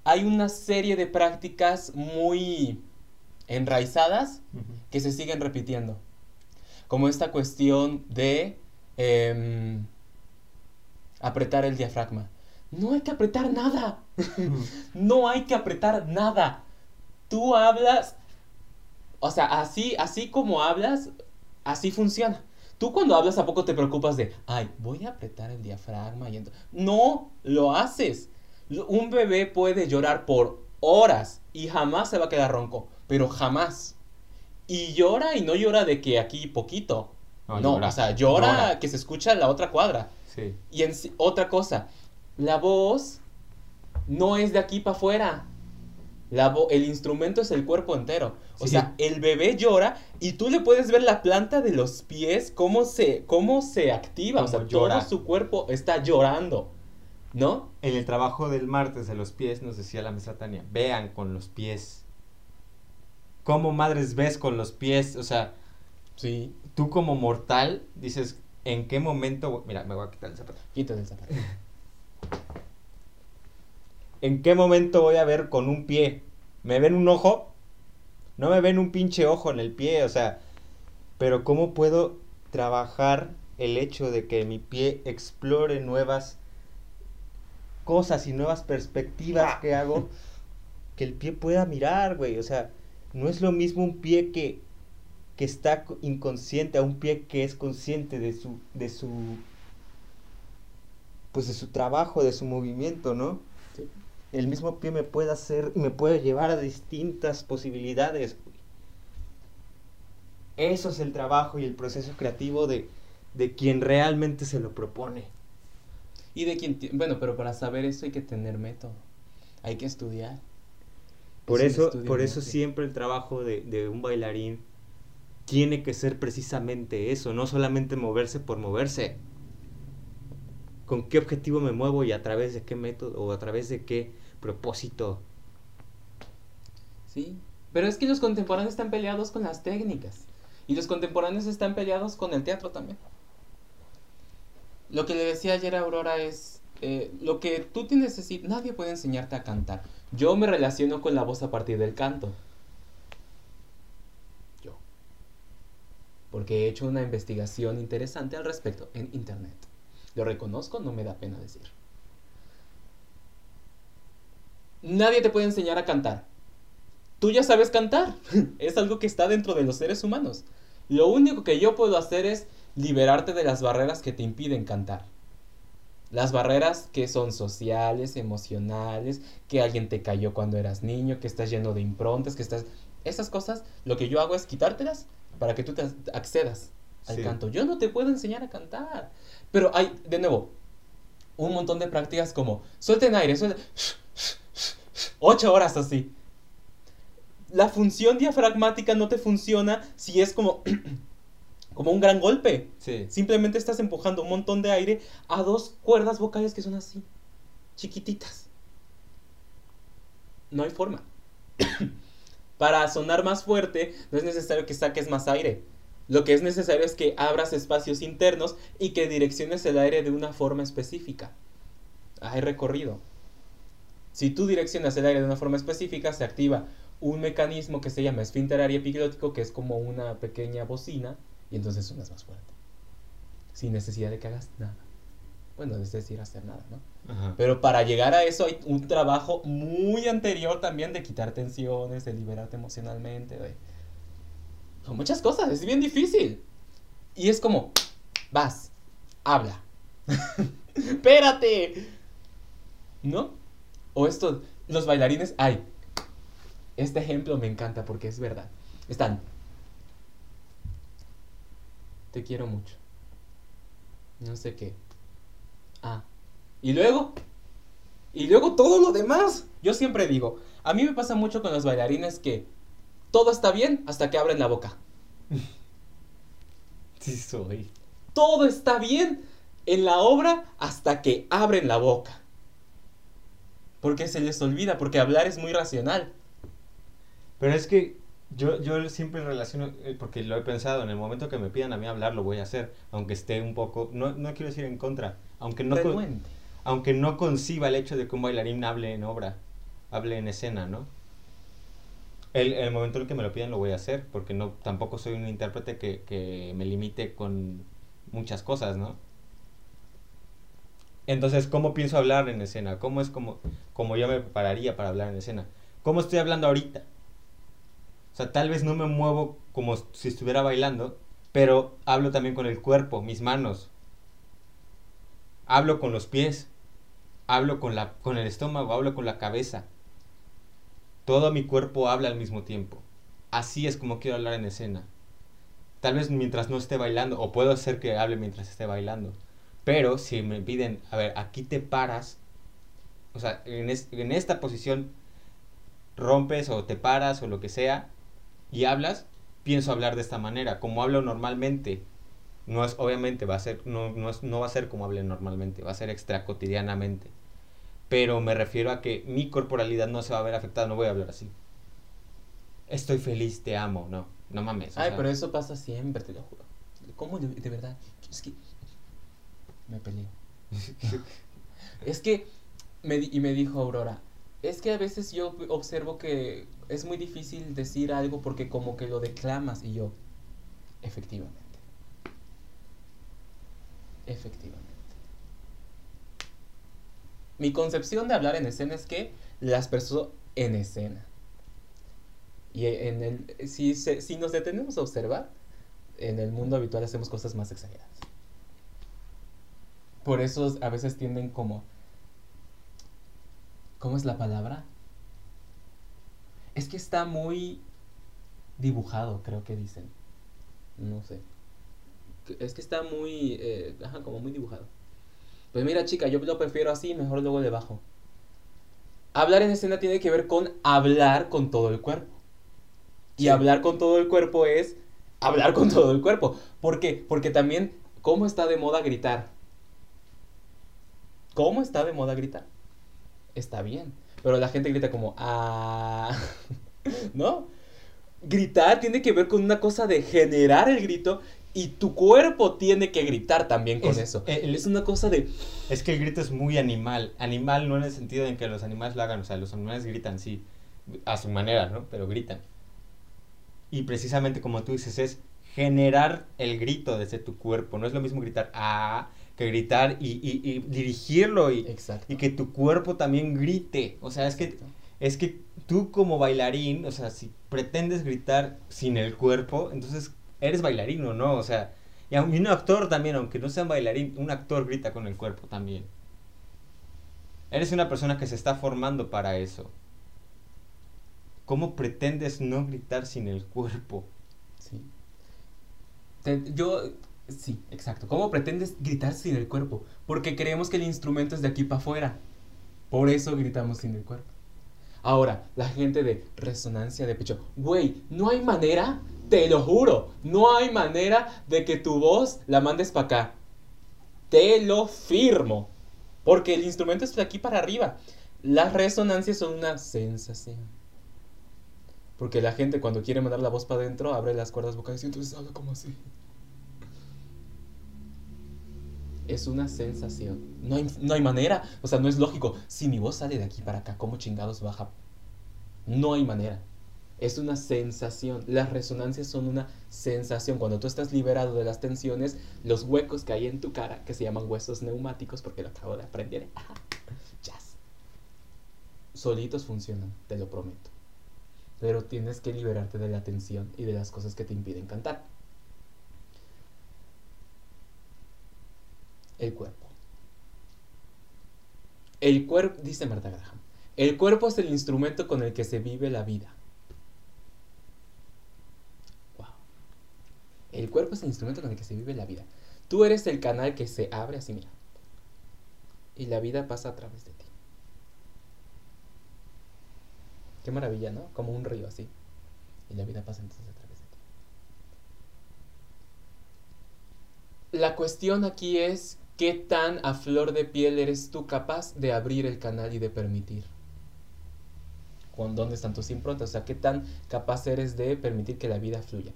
hay una serie de prácticas muy enraizadas que se siguen repitiendo. Como esta cuestión de em, apretar el diafragma. No hay que apretar nada. no hay que apretar nada. Tú hablas, o sea, así, así como hablas, así funciona. Tú cuando hablas a poco te preocupas de, ay, voy a apretar el diafragma y ento-". No, lo haces. Un bebé puede llorar por horas y jamás se va a quedar ronco, pero jamás. Y llora y no llora de que aquí poquito. No, No, llora. o sea, llora, Llora. que se escucha en la otra cuadra. Sí. Y en otra cosa, la voz no es de aquí para afuera. La el instrumento es el cuerpo entero. O Sí. sea, el bebé llora y tú le puedes ver la planta de los pies, cómo se, cómo se activa. O sea, llora. todo su cuerpo está llorando. ¿No? En el trabajo del martes de los pies nos decía la maestra Tania, vean con los pies. ¿Cómo madres ves con los pies? O sea, Sí. tú como mortal dices, ¿en qué momento? Mira, me voy a quitar el zapato. Quítate el zapato. ¿En qué momento voy a ver con un pie? ¿Me ven un ojo? No me ven un pinche ojo en el pie, o sea, pero ¿cómo puedo trabajar el hecho de que mi pie explore nuevas cosas y nuevas perspectivas que hago? Que el pie pueda mirar, güey, o sea, no es lo mismo un pie que, que está co- inconsciente a un pie que es consciente de su, de su, pues de su trabajo, de su movimiento, ¿no? Sí. el mismo pie me puede hacer, me puede llevar a distintas posibilidades. Eso es el trabajo y el proceso creativo de, de quien realmente se lo propone. Y de quien, bueno, pero para saber eso hay que tener método, hay que estudiar. Por Es eso, por eso siempre el trabajo de, de un bailarín tiene que ser precisamente eso, no solamente moverse por moverse. ¿Con qué objetivo me muevo y a través de qué método o a través de qué propósito? Sí, pero es que los contemporáneos están peleados con las técnicas. Y los contemporáneos están peleados con el teatro también. Lo que le decía ayer a Aurora es, eh, lo que tú que decir, nadie puede enseñarte a cantar. Yo me relaciono con la voz a partir del canto. Yo. Porque he hecho una investigación interesante al respecto en internet. Lo reconozco, no me da pena decir. Nadie te puede enseñar a cantar. Tú ya sabes cantar. es algo que está dentro de los seres humanos. Lo único que yo puedo hacer es liberarte de las barreras que te impiden cantar. Las barreras que son sociales, emocionales, que alguien te cayó cuando eras niño, que estás lleno de improntas, que estás... Esas cosas, lo que yo hago es quitártelas para que tú te accedas al Sí. canto. Yo no te puedo enseñar a cantar. Pero hay, de nuevo, un montón de prácticas como suelten aire, suelten... Ocho horas así. La función diafragmática no te funciona si es como, como un gran golpe. Sí. Simplemente estás empujando un montón de aire a dos cuerdas vocales que son así, chiquititas. No hay forma. Para sonar más fuerte, no es necesario que saques más aire. Lo que es necesario es que abras espacios internos y que direcciones el aire de una forma específica. Hay recorrido. Si tú direccionas el aire de una forma específica, se activa un mecanismo que se llama esfínter epiglótico, que es como una pequeña bocina, y entonces suenas más fuerte. Sin necesidad de que hagas nada. Bueno, es decir, hacer nada, ¿no? Ajá. Pero para llegar a eso hay un trabajo muy anterior también de quitar tensiones, de liberarte emocionalmente, de... Son muchas cosas, es bien difícil. Y es como, vas, habla. Espérate. ¿No? O esto, los bailarines, ay, este ejemplo me encanta porque es verdad. Están, te quiero mucho. No sé qué. Ah. Y luego, y luego todo lo demás. Yo siempre digo, a mí me pasa mucho con los bailarines que todo está bien hasta que abren la boca. Sí soy. Todo está bien en la obra hasta que abren la boca. Porque se les olvida, porque hablar es muy racional. Pero es que yo, yo siempre relaciono, eh, porque lo he pensado, en el momento que me pidan a mí hablar, lo voy a hacer, aunque esté un poco, no, no quiero decir en contra, aunque no, con- aunque no conciba el hecho de que un bailarín hable en obra, hable en escena, ¿no? El, el momento en el que me lo pidan lo voy a hacer, porque no tampoco soy un intérprete que, que me limite con muchas cosas, ¿no? Entonces, ¿cómo pienso hablar en escena? ¿Cómo es como, como yo me prepararía para hablar en escena? ¿Cómo estoy hablando ahorita? O sea, tal vez no me muevo como si estuviera bailando, pero hablo también con el cuerpo, mis manos. Hablo con los pies. Hablo con, la, con el estómago, hablo con la cabeza. Todo mi cuerpo habla al mismo tiempo. Así es como quiero hablar en escena. Tal vez mientras no esté bailando, o puedo hacer que hable mientras esté bailando. Pero si me piden, a ver, aquí te paras, o sea, en, en esta posición rompes o te paras o lo que sea y hablas, pienso hablar de esta manera, como hablo normalmente. No es, obviamente, va a ser, no, no, es- no va a ser como hable normalmente, va a ser extra cotidianamente. Pero me refiero a que mi corporalidad no se va a ver afectada, no voy a hablar así. Estoy feliz, te amo, no, no mames. o Ay, sea, pero eso pasa siempre, te lo juro. ¿Cómo de, de verdad? Es que me peleo. es que me, y me dijo Aurora, es que a veces yo observo que es muy difícil decir algo porque como que lo declamas y yo, efectivamente. Efectivamente. Mi concepción de hablar en escena es que las personas en escena. Y en el, si, si nos detenemos a observar, en el mundo habitual hacemos cosas más exageradas. Por eso a veces tienden como... ¿Cómo es la palabra? Es que está muy dibujado, creo que dicen. No sé. Es que está muy, eh, ajá, como muy dibujado. Pues mira, chica, yo lo prefiero así, mejor luego le bajo. Hablar en escena tiene que ver con hablar con todo el cuerpo. Y hablar con todo el cuerpo es hablar con todo el cuerpo. ¿Por qué? Porque también, ¿cómo está de moda gritar? ¿Cómo está de moda gritar? Está bien. Pero la gente grita como, ah, ¿no? Gritar tiene que ver con una cosa de generar el grito y tu cuerpo tiene que gritar también con eso. Eh, es una cosa de... Es que el grito es muy animal. Animal no en el sentido en que los animales lo hagan. O sea, los animales gritan, sí, a su manera, ¿no? Pero gritan. Y precisamente como tú dices, es generar el grito desde tu cuerpo. No es lo mismo gritar a que gritar y, dirigirlo y, y, que tu cuerpo también grite. O sea, es que, es que tú como bailarín, o sea, si pretendes gritar sin el cuerpo, entonces eres bailarín o no, o sea, y un actor también, aunque no sea un bailarín, un actor grita con el cuerpo también. Eres una persona que se está formando para eso. ¿Cómo pretendes no gritar sin el cuerpo? Sí. yo, sí, exacto. ¿Cómo pretendes gritar sin el cuerpo? Porque creemos que el instrumento es de aquí para afuera. Por eso gritamos sin el cuerpo. Ahora, la gente de resonancia de pecho. Güey, no hay manera te lo juro, no hay manera de que tu voz la mandes para acá. Te lo firmo. Porque el instrumento es de aquí para arriba. Las resonancias son una sensación. Porque la gente cuando quiere mandar la voz para adentro abre las cuerdas vocales y entonces habla como así. Es una sensación. No hay, no hay manera. O sea, no es lógico. Si mi voz sale de aquí para acá, ¿cómo chingados baja? No hay manera es una sensación. Las resonancias son una sensación. Cuando tú estás liberado de las tensiones, los huecos que hay en tu cara, que se llaman huesos neumáticos, porque lo acabo de aprender, jazz, solitos funcionan, te lo prometo. Pero tienes que liberarte de la tensión y de las cosas que te impiden cantar. El cuerpo. El cuerpo, dice Marta Graham, el cuerpo es el instrumento con el que se vive la vida. El cuerpo es el instrumento con el que se vive la vida. Tú eres el canal que se abre así, mira. Y la vida pasa a través de ti. Qué maravilla, ¿no? Como un río así. Y la vida pasa entonces a través de ti. La cuestión aquí es qué tan a flor de piel eres tú capaz de abrir el canal y de permitir. ¿Con dónde están tus improntas? O sea, qué tan capaz eres de permitir que la vida fluya.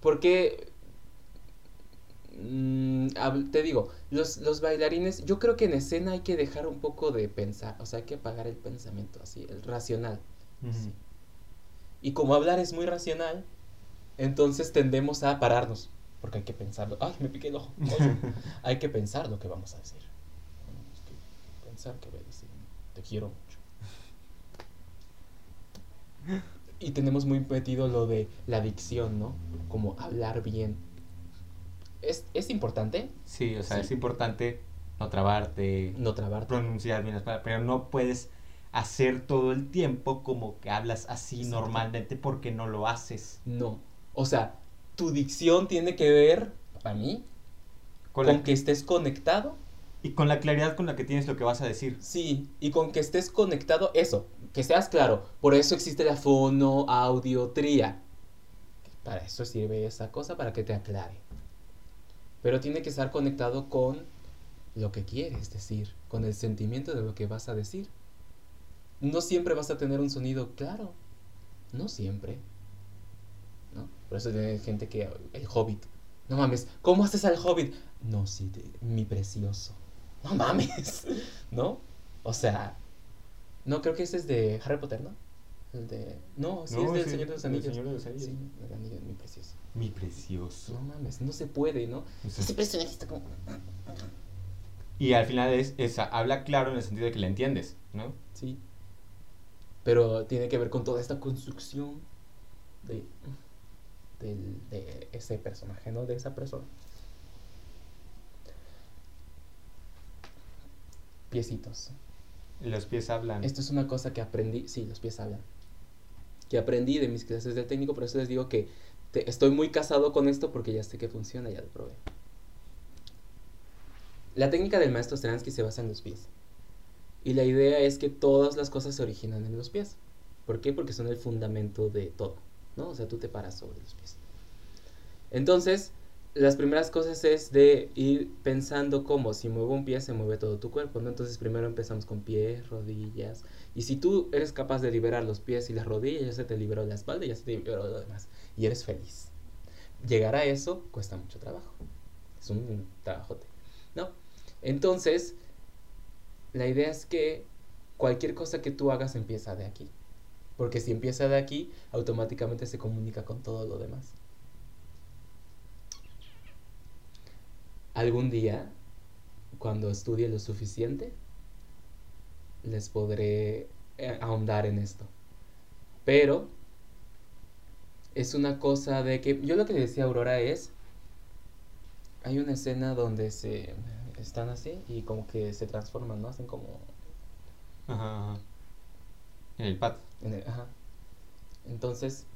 Porque, mm, te digo, los, bailarines, yo creo que en escena hay que dejar un poco de pensar, o sea, hay que apagar el pensamiento así, el racional. Y como hablar es muy racional, entonces tendemos a pararnos, porque hay que pensarlo. ¡Ay, me piqué el ojo! hay que pensar lo que vamos a decir. pensar que voy a decir, te quiero mucho y tenemos muy metido lo de la dicción, ¿no? Como hablar bien. ¿Es, ¿es importante? Sí, o sea, es importante no trabarte. No trabarte. Pronunciar bien las palabras, pero no puedes hacer todo el tiempo como que hablas así normalmente porque no lo haces. No. O sea, tu dicción tiene que ver, para mí, con que estés conectado y con la claridad con la que tienes lo que vas a decir. Sí, y con que estés conectado, eso, que seas claro. Por eso existe la fonoaudiotría. Para eso sirve esa cosa, para que te aclare. Pero tiene que estar conectado con lo que quieres decir, con el sentimiento de lo que vas a decir. No siempre vas a tener un sonido claro. No siempre. Por eso hay gente que. El hobbit. No mames, ¿cómo haces al hobbit? No, sí, mi precioso no mames, ¿no? O sea, no, creo que ese es de Harry Potter, ¿no? El de... No, sí es del Señor de los Anillos. Señor de los Anillos. Sí, el anillo mi precioso. Mi precioso. No mames, no se puede, ¿no? Ese personaje está como... Y al final es, habla claro en el sentido de que le entiendes, ¿no? Sí. Pero tiene que ver con toda esta construcción de, de, de ese personaje, ¿no? De esa persona. piecitos. Los pies hablan. Esto es una cosa que aprendí. Sí, los pies hablan. que aprendí de mis clases de técnico, por eso les digo que te- estoy muy casado con esto porque ya sé que funciona, ya lo probé. La técnica del maestro Stransky se basa en los pies. Y la idea es que todas las cosas se originan en los pies. ¿Por qué? Porque son el fundamento de todo, ¿no? O sea, tú te paras sobre los pies. Entonces, las primeras cosas es de ir pensando cómo si muevo un pie se mueve todo tu cuerpo, ¿no? Entonces primero empezamos con pies, rodillas. Y si tú eres capaz de liberar los pies y las rodillas, ya se te liberó la espalda y ya se te liberó lo demás. Y eres feliz. Llegar a eso cuesta mucho trabajo. Es un trabajote, ¿no? Entonces, la idea es que cualquier cosa que tú hagas empieza de aquí. Porque si empieza de aquí, automáticamente se comunica con todo lo demás. Algún día, cuando estudie lo suficiente, les podré eh, ahondar en esto. Pero es una cosa de que yo lo que decía Aurora es hay una escena donde se están así y como que se transforman, ¿no? Hacen como Ajá, ajá. En el pat. En el- ajá. Entonces,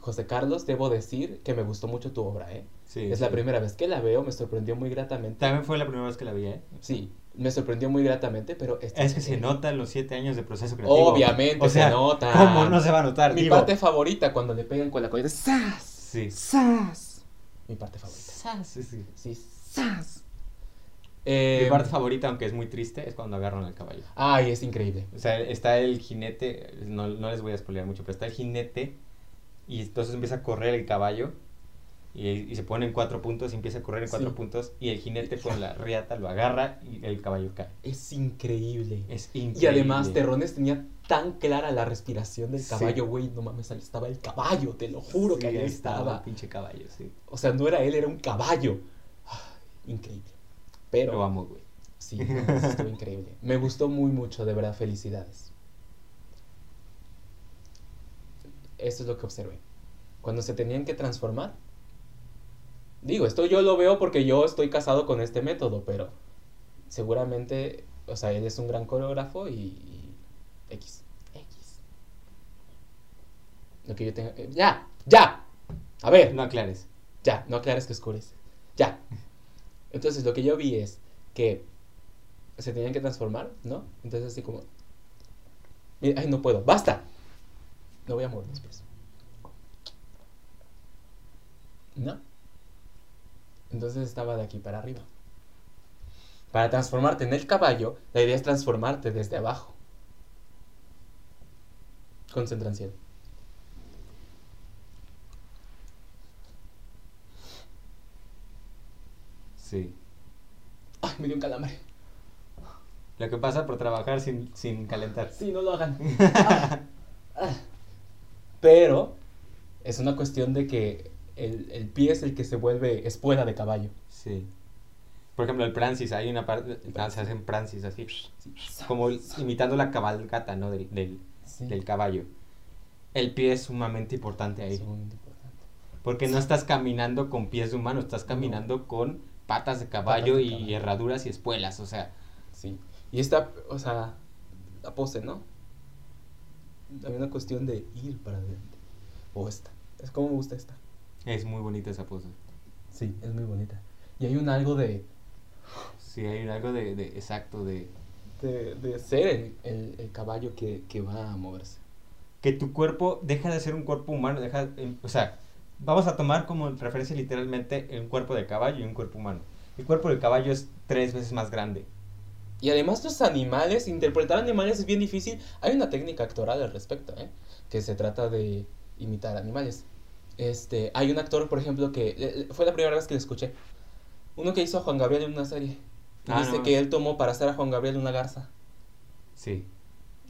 José Carlos, debo decir que me gustó mucho tu obra, ¿eh? Sí. es la primera vez que la veo, me sorprendió muy gratamente. También fue la primera vez que la vi, ¿eh? Sí, me sorprendió muy gratamente, pero esta Es que se nota los siete años de proceso creativo. Obviamente O sea, se nota. ¿Cómo no se va a notar? Mi Digo, parte favorita cuando le pegan con la colita. ¡Sas! Sí. ¡Sas! Mi parte favorita. Sí, sí. Sí, ¡sas! Mi Eh, parte favorita, aunque es muy triste, es cuando agarran al caballo. Ay, es increíble. O sea, está el jinete, no, no les voy a spoilear mucho, pero está el jinete y entonces empieza a correr el caballo y, y se pone en cuatro puntos y empieza a correr en cuatro Sí. puntos y el jinete con la riata lo agarra y el caballo cae. Es increíble. Es increíble. Y además, Terrones tenía tan clara la respiración del caballo, güey. No mames, ahí estaba el caballo, te lo juro que ahí el estaba. pinche caballo, sí. O sea, no era él, era un caballo. Increíble. Pero. Lo amo, güey. Sí, no, eso estuvo increíble. Me gustó muy mucho, de verdad, felicidades. Esto es lo que observé. Cuando se tenían que transformar. Digo, esto yo lo veo porque yo estoy casado con este método, pero seguramente, o sea, él es un gran coreógrafo y, y X. X. Lo que yo tengo... eh, ¡Ya! ¡Ya! A ver, No aclares. ya, no aclares que oscurece. Ya. Entonces lo que yo vi es que se tenían que transformar, ¿no? Entonces así como... Ay, no puedo. ¡Basta! No voy a mover los pies. ¿No? Entonces estaba de aquí para arriba. Para transformarte en el caballo, la idea es transformarte desde abajo. Concentración. Sí. Ay, me dio un calambre. Lo que pasa por trabajar sin, sin calentar. Sí, no lo hagan. Ah, ah. Pero es una cuestión de que el, el pie es el que se vuelve espuela de caballo. Sí. Por ejemplo, el Prancis, hay una parte, ah, se hacen Prancis así, Sí. como imitando la cabalgata, ¿no? Del, del, Sí. del caballo. El pie es sumamente importante ahí. sumamente importante. Porque no estás caminando con pies de humano, estás caminando con patas de caballo de y caballo. herraduras y espuelas, o sea, Sí. Y esta, o sea, la pose, ¿no? Hay una cuestión de ir para adelante. O esta. Es como me gusta esta. es muy bonita esa pose. Sí, es muy bonita. Y hay un algo de, Sí, hay algo de, de exacto, de de, de ser el, el- el caballo que, que va a moverse. que tu cuerpo deja de ser un cuerpo humano, deja, em, o sea, vamos a tomar como referencia literalmente un cuerpo de caballo y un cuerpo humano. El cuerpo del caballo es tres veces más grande. Y además los animales, interpretar animales es bien difícil. Hay una técnica actoral al respecto, ¿eh? Que se trata de imitar animales. Este, hay un actor, por ejemplo, que eh, fue la primera vez que le escuché. Uno que hizo a Juan Gabriel en una serie. Ah, dice no. que él tomó para hacer a Juan Gabriel una garza. Sí.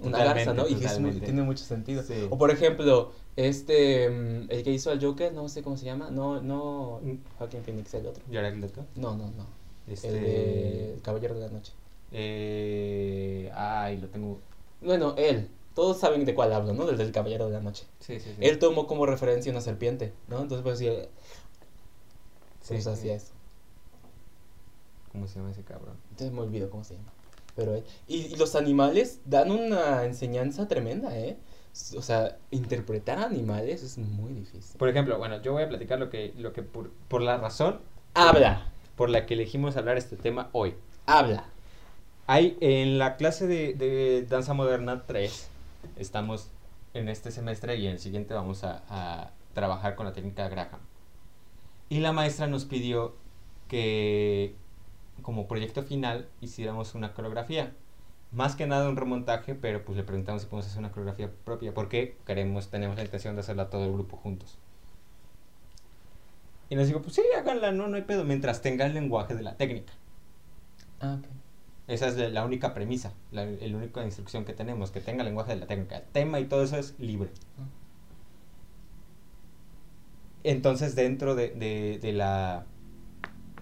Una Totalmente, garza, ¿no? Y es muy- tiene mucho sentido. Sí. O por ejemplo, este, mm, el que hizo al Joker, no sé cómo se llama. No, no, Mm. Joaquin Phoenix, el otro. Jared Leto. No, no, no. Este, El de El Caballero de la Noche. eh, ay, lo tengo. Bueno, él. Todos saben de cuál hablo, ¿no? Del del Caballero de la Noche. Sí, sí, sí. Él tomó como referencia una serpiente, ¿no? Entonces pues Sí, pues sí. hacía eso. ¿Cómo se llama ese cabrón? Entonces me olvido cómo se llama. Pero él- y, y los animales dan una enseñanza tremenda, ¿eh? o sea, interpretar animales es muy difícil. Por ejemplo, bueno, yo voy a platicar lo que, lo que por, por la razón Habla, por la que elegimos hablar este tema hoy. habla. Hay en la clase de, de danza moderna 3, estamos en este semestre y en el siguiente vamos a, a trabajar con la técnica Graham. Y la maestra nos pidió que como proyecto final hiciéramos una coreografía. Más que nada un remontaje, pero pues le preguntamos si podemos hacer una coreografía propia, porque queremos, tenemos la intención de hacerla todo el grupo juntos. Y nos dijo, pues sí, háganla, no, no hay pedo, mientras tenga el lenguaje de la técnica. Ah, ok. Esa es la- la única premisa, la, la única instrucción que tenemos, que tenga el lenguaje de la técnica. El tema y todo eso es libre. Ah. Entonces, dentro de, de- de la,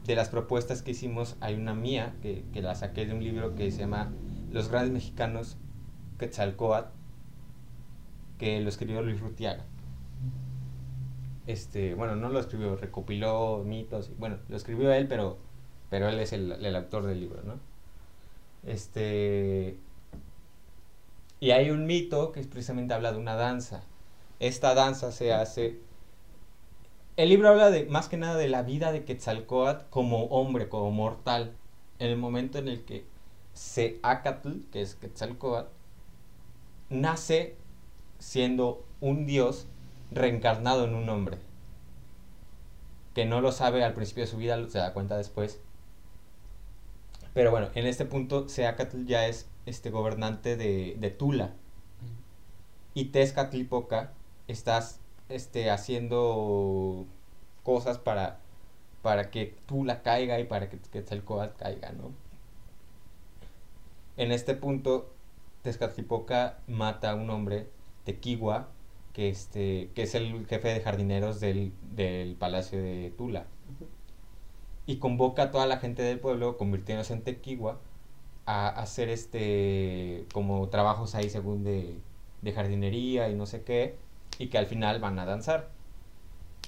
de las propuestas que hicimos, hay una mía que, que la saqué de un libro que se llama Los grandes mexicanos Quetzalcóatl, que lo escribió Luis Rutiaga. Este, bueno, no lo escribió, recopiló mitos, bueno, lo escribió él, pero, pero él es el, el autor del libro, ¿no? Este, y hay un mito que precisamente habla de una danza. Esta danza se hace el libro habla de más que nada de la vida de Quetzalcóatl como hombre, como mortal. En el momento en el que Seacatl, que es Quetzalcóatl, nace siendo un dios reencarnado en un hombre. Que no lo sabe al principio de su vida, se da cuenta después. Pero bueno, en este punto Seacatl ya es este gobernante de, de Tula. Y Tezcatlipoca estás este, haciendo cosas para, para que Tula caiga y para que Quetzalcóatl caiga, ¿no? En este punto, Tezcatlipoca mata a un hombre, Tequigua, que, este, que es el jefe de jardineros del, del palacio de Tula. Y convoca a toda la gente del pueblo, convirtiéndose en Tequigua, a hacer este como trabajos ahí según de, de jardinería y no sé qué, y que al final van a danzar.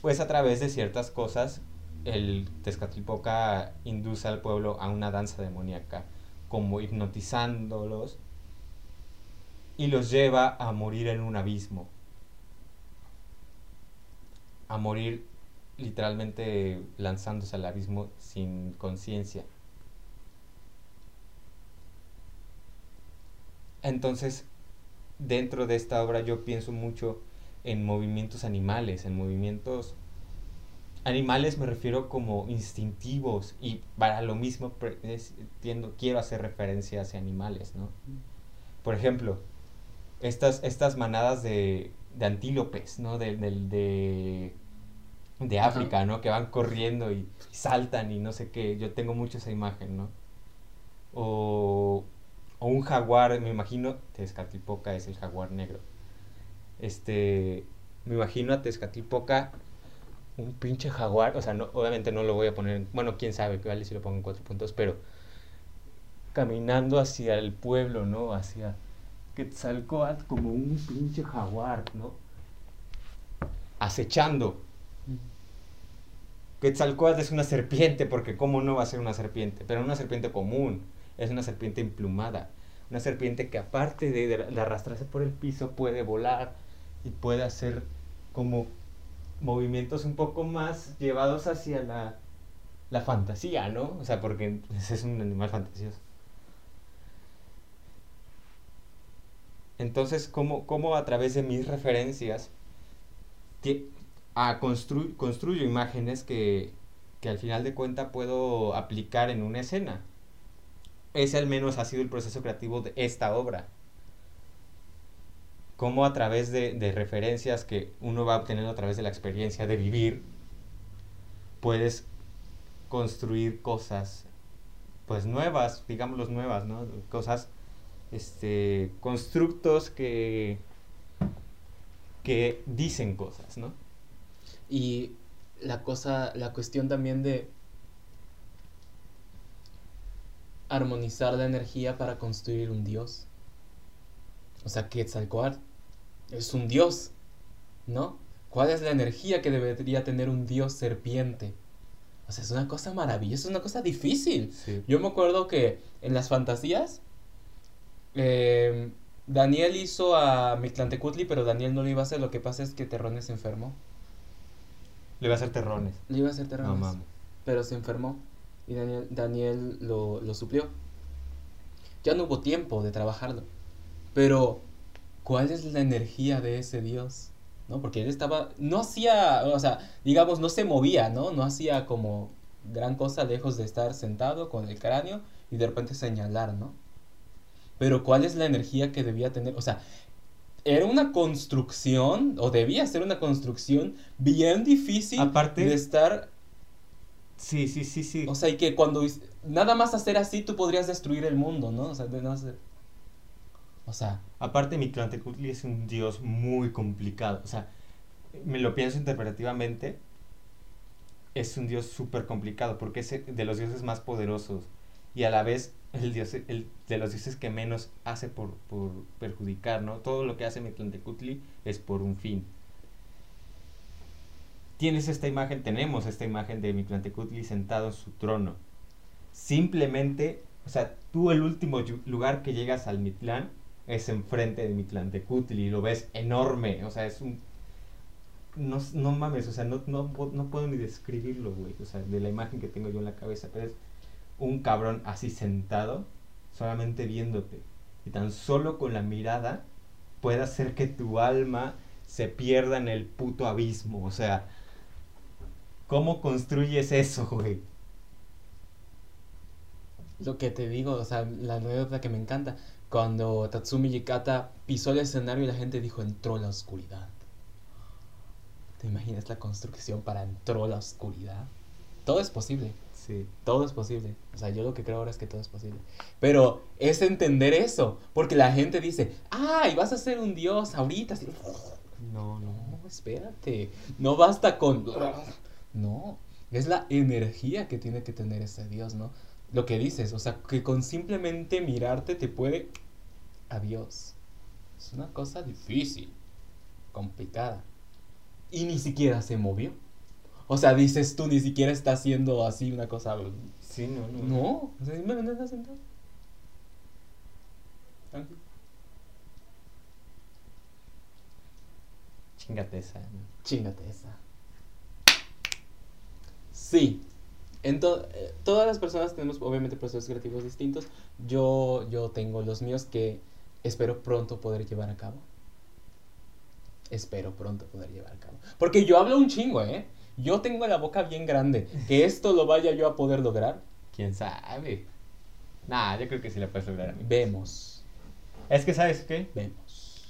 Pues a través de ciertas cosas, el Tezcatlipoca induce al pueblo a una danza demoníaca, como hipnotizándolos y los lleva a morir en un abismo. A morir literalmente lanzándose al abismo sin conciencia. Entonces, dentro de esta obra yo pienso mucho en movimientos animales, en movimientos animales me refiero como instintivos y para lo mismo pre- es- tiendo- quiero hacer referencia hacia animales, ¿no? Por ejemplo, estas, estas manadas de, de antílopes, ¿no? De, del- de, de Ajá. África, ¿no? Que van corriendo y saltan y no sé qué. Yo tengo mucho esa imagen, ¿no? O, o un jaguar, me imagino, Tezcatlipoca es el jaguar negro. Este, me imagino a Tezcatlipoca, un pinche jaguar, o sea, no, obviamente no lo voy a poner, en- bueno, quién sabe, que vale si lo pongo en cuatro puntos, pero caminando hacia el pueblo, ¿no? Hacia Quetzalcóatl como un pinche jaguar, ¿no? Acechando. Quetzalcóatl es una serpiente, porque ¿cómo no va a ser una serpiente? Pero una serpiente común, es una serpiente emplumada. Una serpiente que aparte de, de- de arrastrarse por el piso puede volar y puede hacer como movimientos un poco más llevados hacia la, la fantasía, ¿no? O sea, porque es un animal fantasioso. Entonces, ¿cómo, cómo a través de mis referencias a constru- construyo imágenes que, que al final de cuentas puedo aplicar en una escena? Ese al menos ha sido el proceso creativo de esta obra. Cómo a través de, de referencias que uno va obteniendo a través de la experiencia de vivir, puedes construir cosas pues nuevas, digámoslo nuevas, ¿no? Cosas, este, constructos que, que dicen cosas, ¿no? Y la cosa, la cuestión también de armonizar la energía para construir un dios. O sea, Quetzalcóatl es un dios, ¿no? ¿Cuál es la energía que debería tener un dios serpiente? O sea, es una cosa maravillosa, es una cosa difícil. Sí. Yo me acuerdo que en las fantasías, eh, Daniel hizo a Mictlantecutli, pero Daniel no lo iba a hacer. Lo que pasa es que Terrones se enfermó. Le iba a hacer terrones. Le iba a hacer No Terrones. mames. pero se enfermó. Y Daniel, Daniel lo, lo suplió. Ya no hubo tiempo de trabajarlo. Pero, ¿cuál es la energía de ese Dios? ¿No? Porque él estaba. No hacía. O sea, digamos, no se movía, ¿no? No hacía como gran cosa lejos de estar sentado con el cráneo y de repente señalar, ¿no? Pero ¿cuál es la energía que debía tener? O sea, era una construcción, o debía ser una construcción bien difícil Aparte- de estar Sí, sí, sí, sí. o sea, y que cuando nada más hacer así tú podrías destruir el mundo, ¿no? O sea, de no hacer... O sea, Aparte, Mictlantecutli es un dios muy complicado. O sea, me lo pienso interpretativamente. Es un dios súper complicado porque es de los dioses más poderosos y a la vez el dios el, de los dioses que menos hace por, por perjudicar, ¿no? Todo lo que hace Mictlantecutli es por un fin. Tienes esta imagen, tenemos esta imagen de Mictlantecutli sentado en su trono. Simplemente, o sea, tú el último lugar que llegas al Mitlán es enfrente de Mictlantecutli y lo ves enorme, o sea, es un... No, no mames, o sea, no, no, no puedo ni describirlo, güey, o sea, de la imagen que tengo yo en la cabeza, pero es un cabrón así sentado, solamente viéndote. Y tan solo con la mirada puede hacer que tu alma se pierda en el puto abismo, o sea, ¿cómo construyes eso, güey? lo que te digo, o sea, la anécdota que me encanta, cuando Tatsumi Yikata pisó el escenario y la gente dijo, entró la oscuridad. ¿Te imaginas la construcción para entró la oscuridad? Todo es posible. Sí. Todo es posible. O sea, yo lo que creo ahora es que todo es posible. Pero es entender eso. Porque la gente dice, ay, vas a ser un dios ahorita. así". No, no. No, espérate. No basta con... No, es la energía que tiene que tener ese dios, ¿no? Lo que dices, o sea, que con simplemente mirarte te puede... Adiós. Es una cosa difícil, complicada. Y ni siquiera se movió. O sea, dices tú, ni siquiera está haciendo así una cosa... Sí, no, no. No, o sea, simplemente está sentado. Tranquilo. Chingate esa. ¿no? Chingate esa. Sí. Ento- eh, todas las personas tenemos obviamente procesos creativos distintos. Yo, yo tengo los míos que espero pronto poder llevar a cabo. Espero pronto poder llevar a cabo. Porque yo hablo un chingo, ¿eh? Yo tengo la boca bien grande. Que esto lo vaya yo a poder lograr, ¿Quién sabe? Nah, yo creo que sí la puedes lograr, amigo. vemos. Es que, ¿sabes qué? Vemos.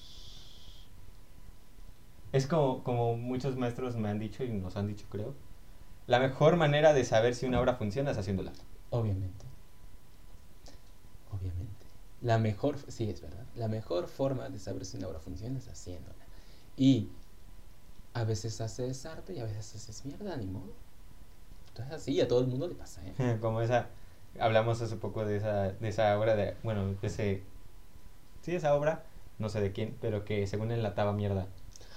Es como, como muchos maestros me han dicho y nos han dicho, creo. La mejor manera de saber si una obra funciona es haciéndola. Obviamente. Obviamente. La mejor, sí, es verdad. La mejor forma de saber si una obra funciona es haciéndola. Y a veces haces arte y a veces haces mierda, ni modo. Entonces así a todo el mundo le pasa, ¿eh? como esa, hablamos hace poco de esa, de esa obra de, bueno, de ese, sí, esa obra, no sé de quién, pero que según enlataba mierda.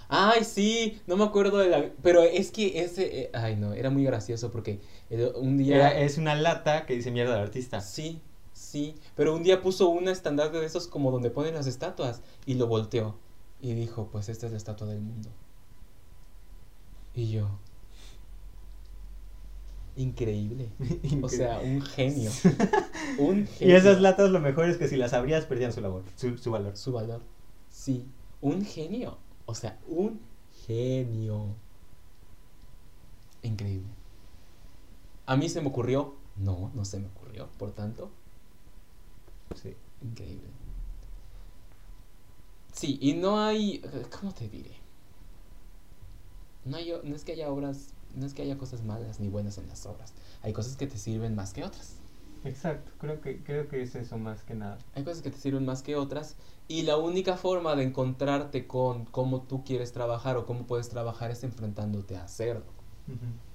Ay, sí, no me acuerdo de la... Pero es que ese... eh, ay, no, era muy gracioso porque el- un día... Era- es una lata que dice mierda del artista. Sí, sí. Pero un día puso un estandarte de esos como donde ponen las estatuas y lo volteó. Y dijo, pues esta es la estatua del mundo. Y yo. Increíble. O sea, un genio. Un Y genio. esas latas lo mejor es que si las abrías perdían su labor, su, su valor. Su valor. Sí. Un genio. O sea, un genio. Increíble. A mí se me ocurrió. No, no se me ocurrió. Por tanto, Sí. Increíble. Sí, y no hay. ¿Cómo te diré? No, hay, no es que haya obras. No es que haya cosas malas ni buenas en las obras. Hay cosas que te sirven más que otras. Exacto, creo que, creo que es eso más que nada. Hay cosas que te sirven más que otras. Y la única forma de encontrarte con cómo tú quieres trabajar o cómo puedes trabajar es enfrentándote a hacerlo.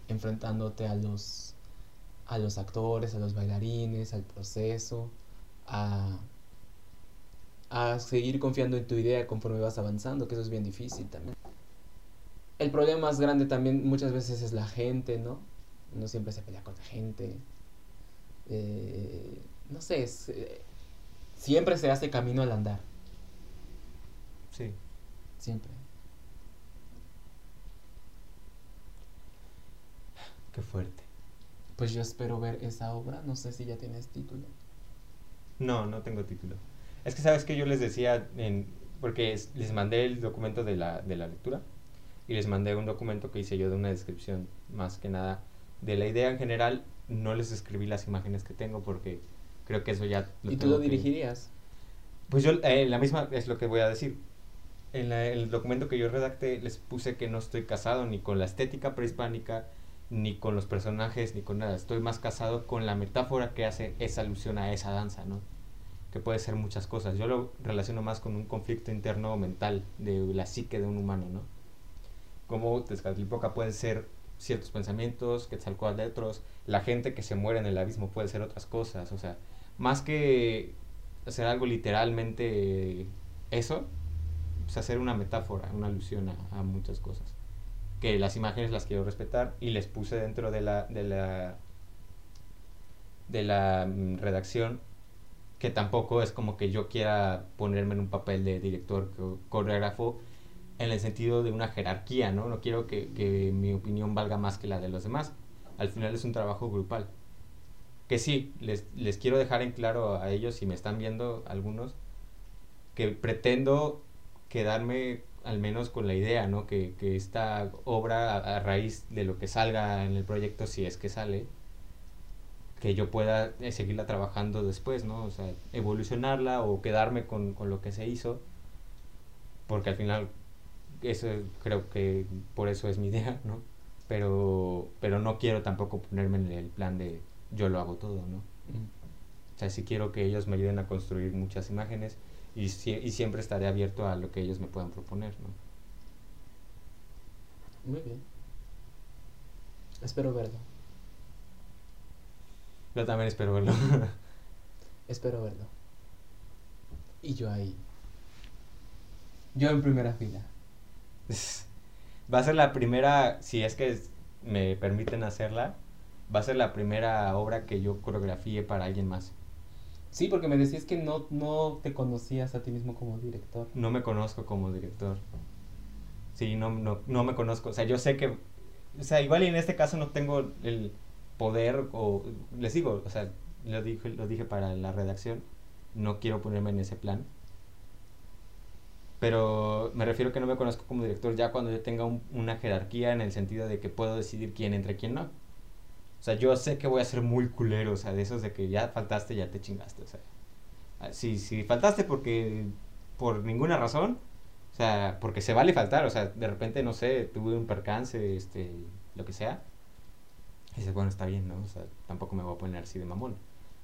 Enfrentándote a los. a los actores, a los bailarines, al proceso, a. a seguir confiando en tu idea conforme vas avanzando, que eso es bien difícil también. El problema más grande también muchas veces es la gente, ¿no? Uno siempre se pelea con la gente. Eh, no sé, es, eh, siempre se hace camino al andar. Sí. Siempre. Qué fuerte. Pues yo espero ver esa obra. No sé si ya tienes título. No, no tengo título. Es que sabes que yo les decía, en, porque es- les mandé el documento de la, de la lectura y les mandé un documento que hice yo de una descripción más que nada de la idea en general. No les escribí las imágenes que tengo porque creo que eso ya... ¿Y tú lo que- dirigirías? Pues yo, eh, la misma es lo que voy a decir. En la- el documento que yo redacté les puse que no estoy casado ni con la estética prehispánica, ni con los personajes, ni con nada. Estoy más casado con la metáfora que hace esa alusión a esa danza, ¿no? Que puede ser muchas cosas. Yo lo relaciono más con un conflicto interno mental de la psique de un humano, ¿no? Como Tezcatlipoca pueden ser ciertos pensamientos, Quetzalcóatl otros, la gente que se muere en el abismo puede ser otras cosas, o sea, más que hacer algo literalmente eso, pues hacer una metáfora, una alusión a muchas cosas. Que las imágenes las quiero respetar y les puse dentro de la, de la, de la mm, redacción que tampoco es como que yo quiera ponerme en un papel de director co- coreógrafo en el sentido de una jerarquía, ¿no? No quiero que, que mi opinión valga más que la de los demás. Al final es un trabajo grupal. Que sí, les, les quiero dejar en claro a ellos, si me están viendo algunos, que pretendo quedarme al menos con la idea, ¿no? Que, que esta obra, a, a raíz de lo que salga en el proyecto, si es que sale, que yo pueda eh, seguirla trabajando después, ¿no? O sea, evolucionarla o quedarme con, con lo que se hizo, porque al final eso creo que por eso es mi idea, ¿no? Pero, pero no quiero tampoco ponerme en el plan de yo lo hago todo, ¿no? Mm. O sea, sí quiero que ellos me ayuden a construir muchas imágenes y, sie- y siempre estaré abierto a lo que ellos me puedan proponer, ¿no? Muy bien. Espero verlo. Yo también espero verlo. Espero verlo. Y yo ahí. Yo en primera fila. va a ser la primera, si es que me permiten hacerla, va a ser la primera obra que yo coreografíe para alguien más. Sí, porque me decías que no, no te conocías a ti mismo como director. No me conozco como director. Sí, no, no, no me conozco. O sea, yo sé que, o sea, igual y en este caso no tengo el poder o, les digo, o sea, lo dije, lo dije para la redacción, no quiero ponerme en ese plan. Pero me refiero que no me conozco como director ya cuando yo tenga un- una jerarquía en el sentido de que puedo decidir quién entre quién no. O sea, yo sé que voy a ser muy culero, o sea, de esos de que ya faltaste, ya te chingaste, o sea. ah, Si, si faltaste porque, por ninguna razón, o sea, porque se vale faltar, o sea, de repente, no sé, tuve un percance, este, lo que sea. Y dices, bueno, está bien, ¿no? O sea, tampoco me voy a poner así de mamón.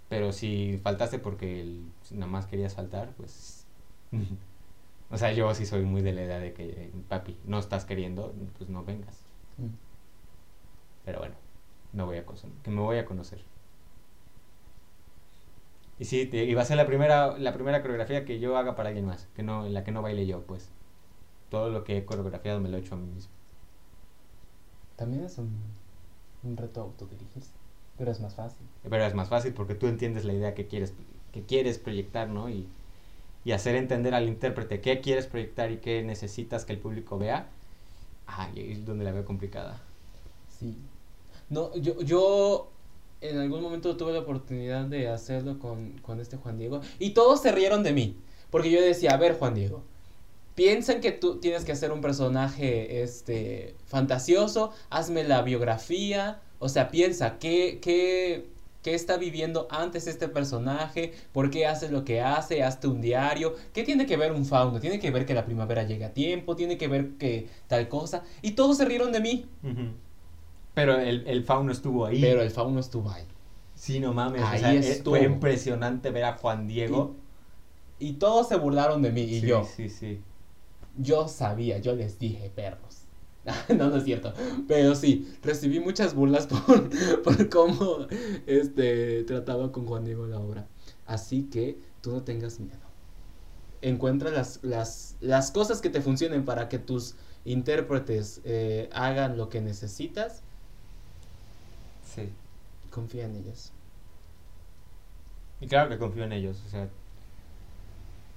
Pero si faltaste porque el- nada más querías faltar, pues... o sea, yo sí soy muy de la idea de que, papi, no estás queriendo, pues no vengas. Mm. Pero bueno, me voy a conocer, que me voy a conocer. Y sí, te- y va a ser la primera, la primera coreografía que yo haga para alguien más, que no, en la que no baile yo, pues. Todo lo que he coreografiado me lo he hecho a mí mismo. También es un, un reto autodirigirse. Pero es más fácil. Pero es más fácil porque tú entiendes la idea que quieres, que quieres proyectar, ¿no? Y, y hacer entender al intérprete qué quieres proyectar y qué necesitas que el público vea. Ah, y es donde la veo complicada. Sí. No, yo, yo en algún momento tuve la oportunidad de hacerlo con, con este Juan Diego. Y todos se rieron de mí. Porque yo decía, a ver, Juan Diego. Piensan que tú tienes que hacer un personaje este, fantasioso. Hazme la biografía. O sea, piensa, ¿qué, qué, qué está viviendo antes este personaje? ¿Por qué hace lo que hace? Hazte un diario. ¿Qué tiene que ver un fauno? Tiene que ver que la primavera llega a tiempo. Tiene que ver que tal cosa. Y todos se rieron de mí. Pero el, el fauno estuvo ahí. Pero el fauno estuvo ahí. Sí, no mames. Ahí o sea, estuvo. fue impresionante ver a Juan Diego. Y todos se burlaron de mí. Y sí, yo, Sí, sí. yo sabía, yo les dije, perros. no, no es cierto. Pero sí, recibí muchas burlas por, por cómo este, trataba con Juan Diego la obra. Así que tú no tengas miedo. Encuentra las, las, las cosas que te funcionen para que tus intérpretes eh, hagan lo que necesitas. Sí. Confía en ellos. Y claro que confío en ellos. O sea,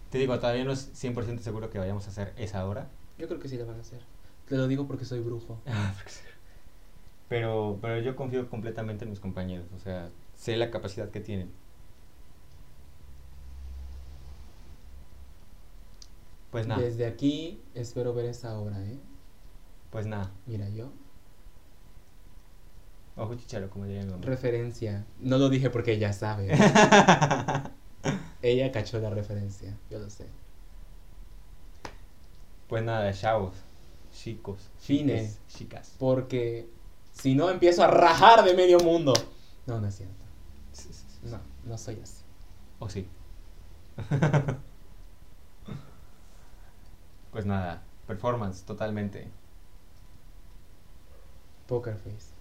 Te digo, todavía no es 100% seguro que vayamos a hacer esa hora. Yo creo que sí la van a hacer. Te lo digo porque soy brujo. pero, pero yo confío completamente en mis compañeros. O sea, sé la capacidad que tienen. Pues nada. Desde aquí espero ver esa obra, ¿eh? Pues nada. Mira, yo. Ojo chicharo, como diría mi mamá. Referencia. No lo dije porque ella sabe. ella cachó la referencia, yo lo sé. Pues nada, chavos, chicos, Fine. chiques, chicas. Porque si no empiezo a rajar de medio mundo. No, no es cierto. No, no soy así. ¿O sí? pues nada, performance totalmente. Poker face.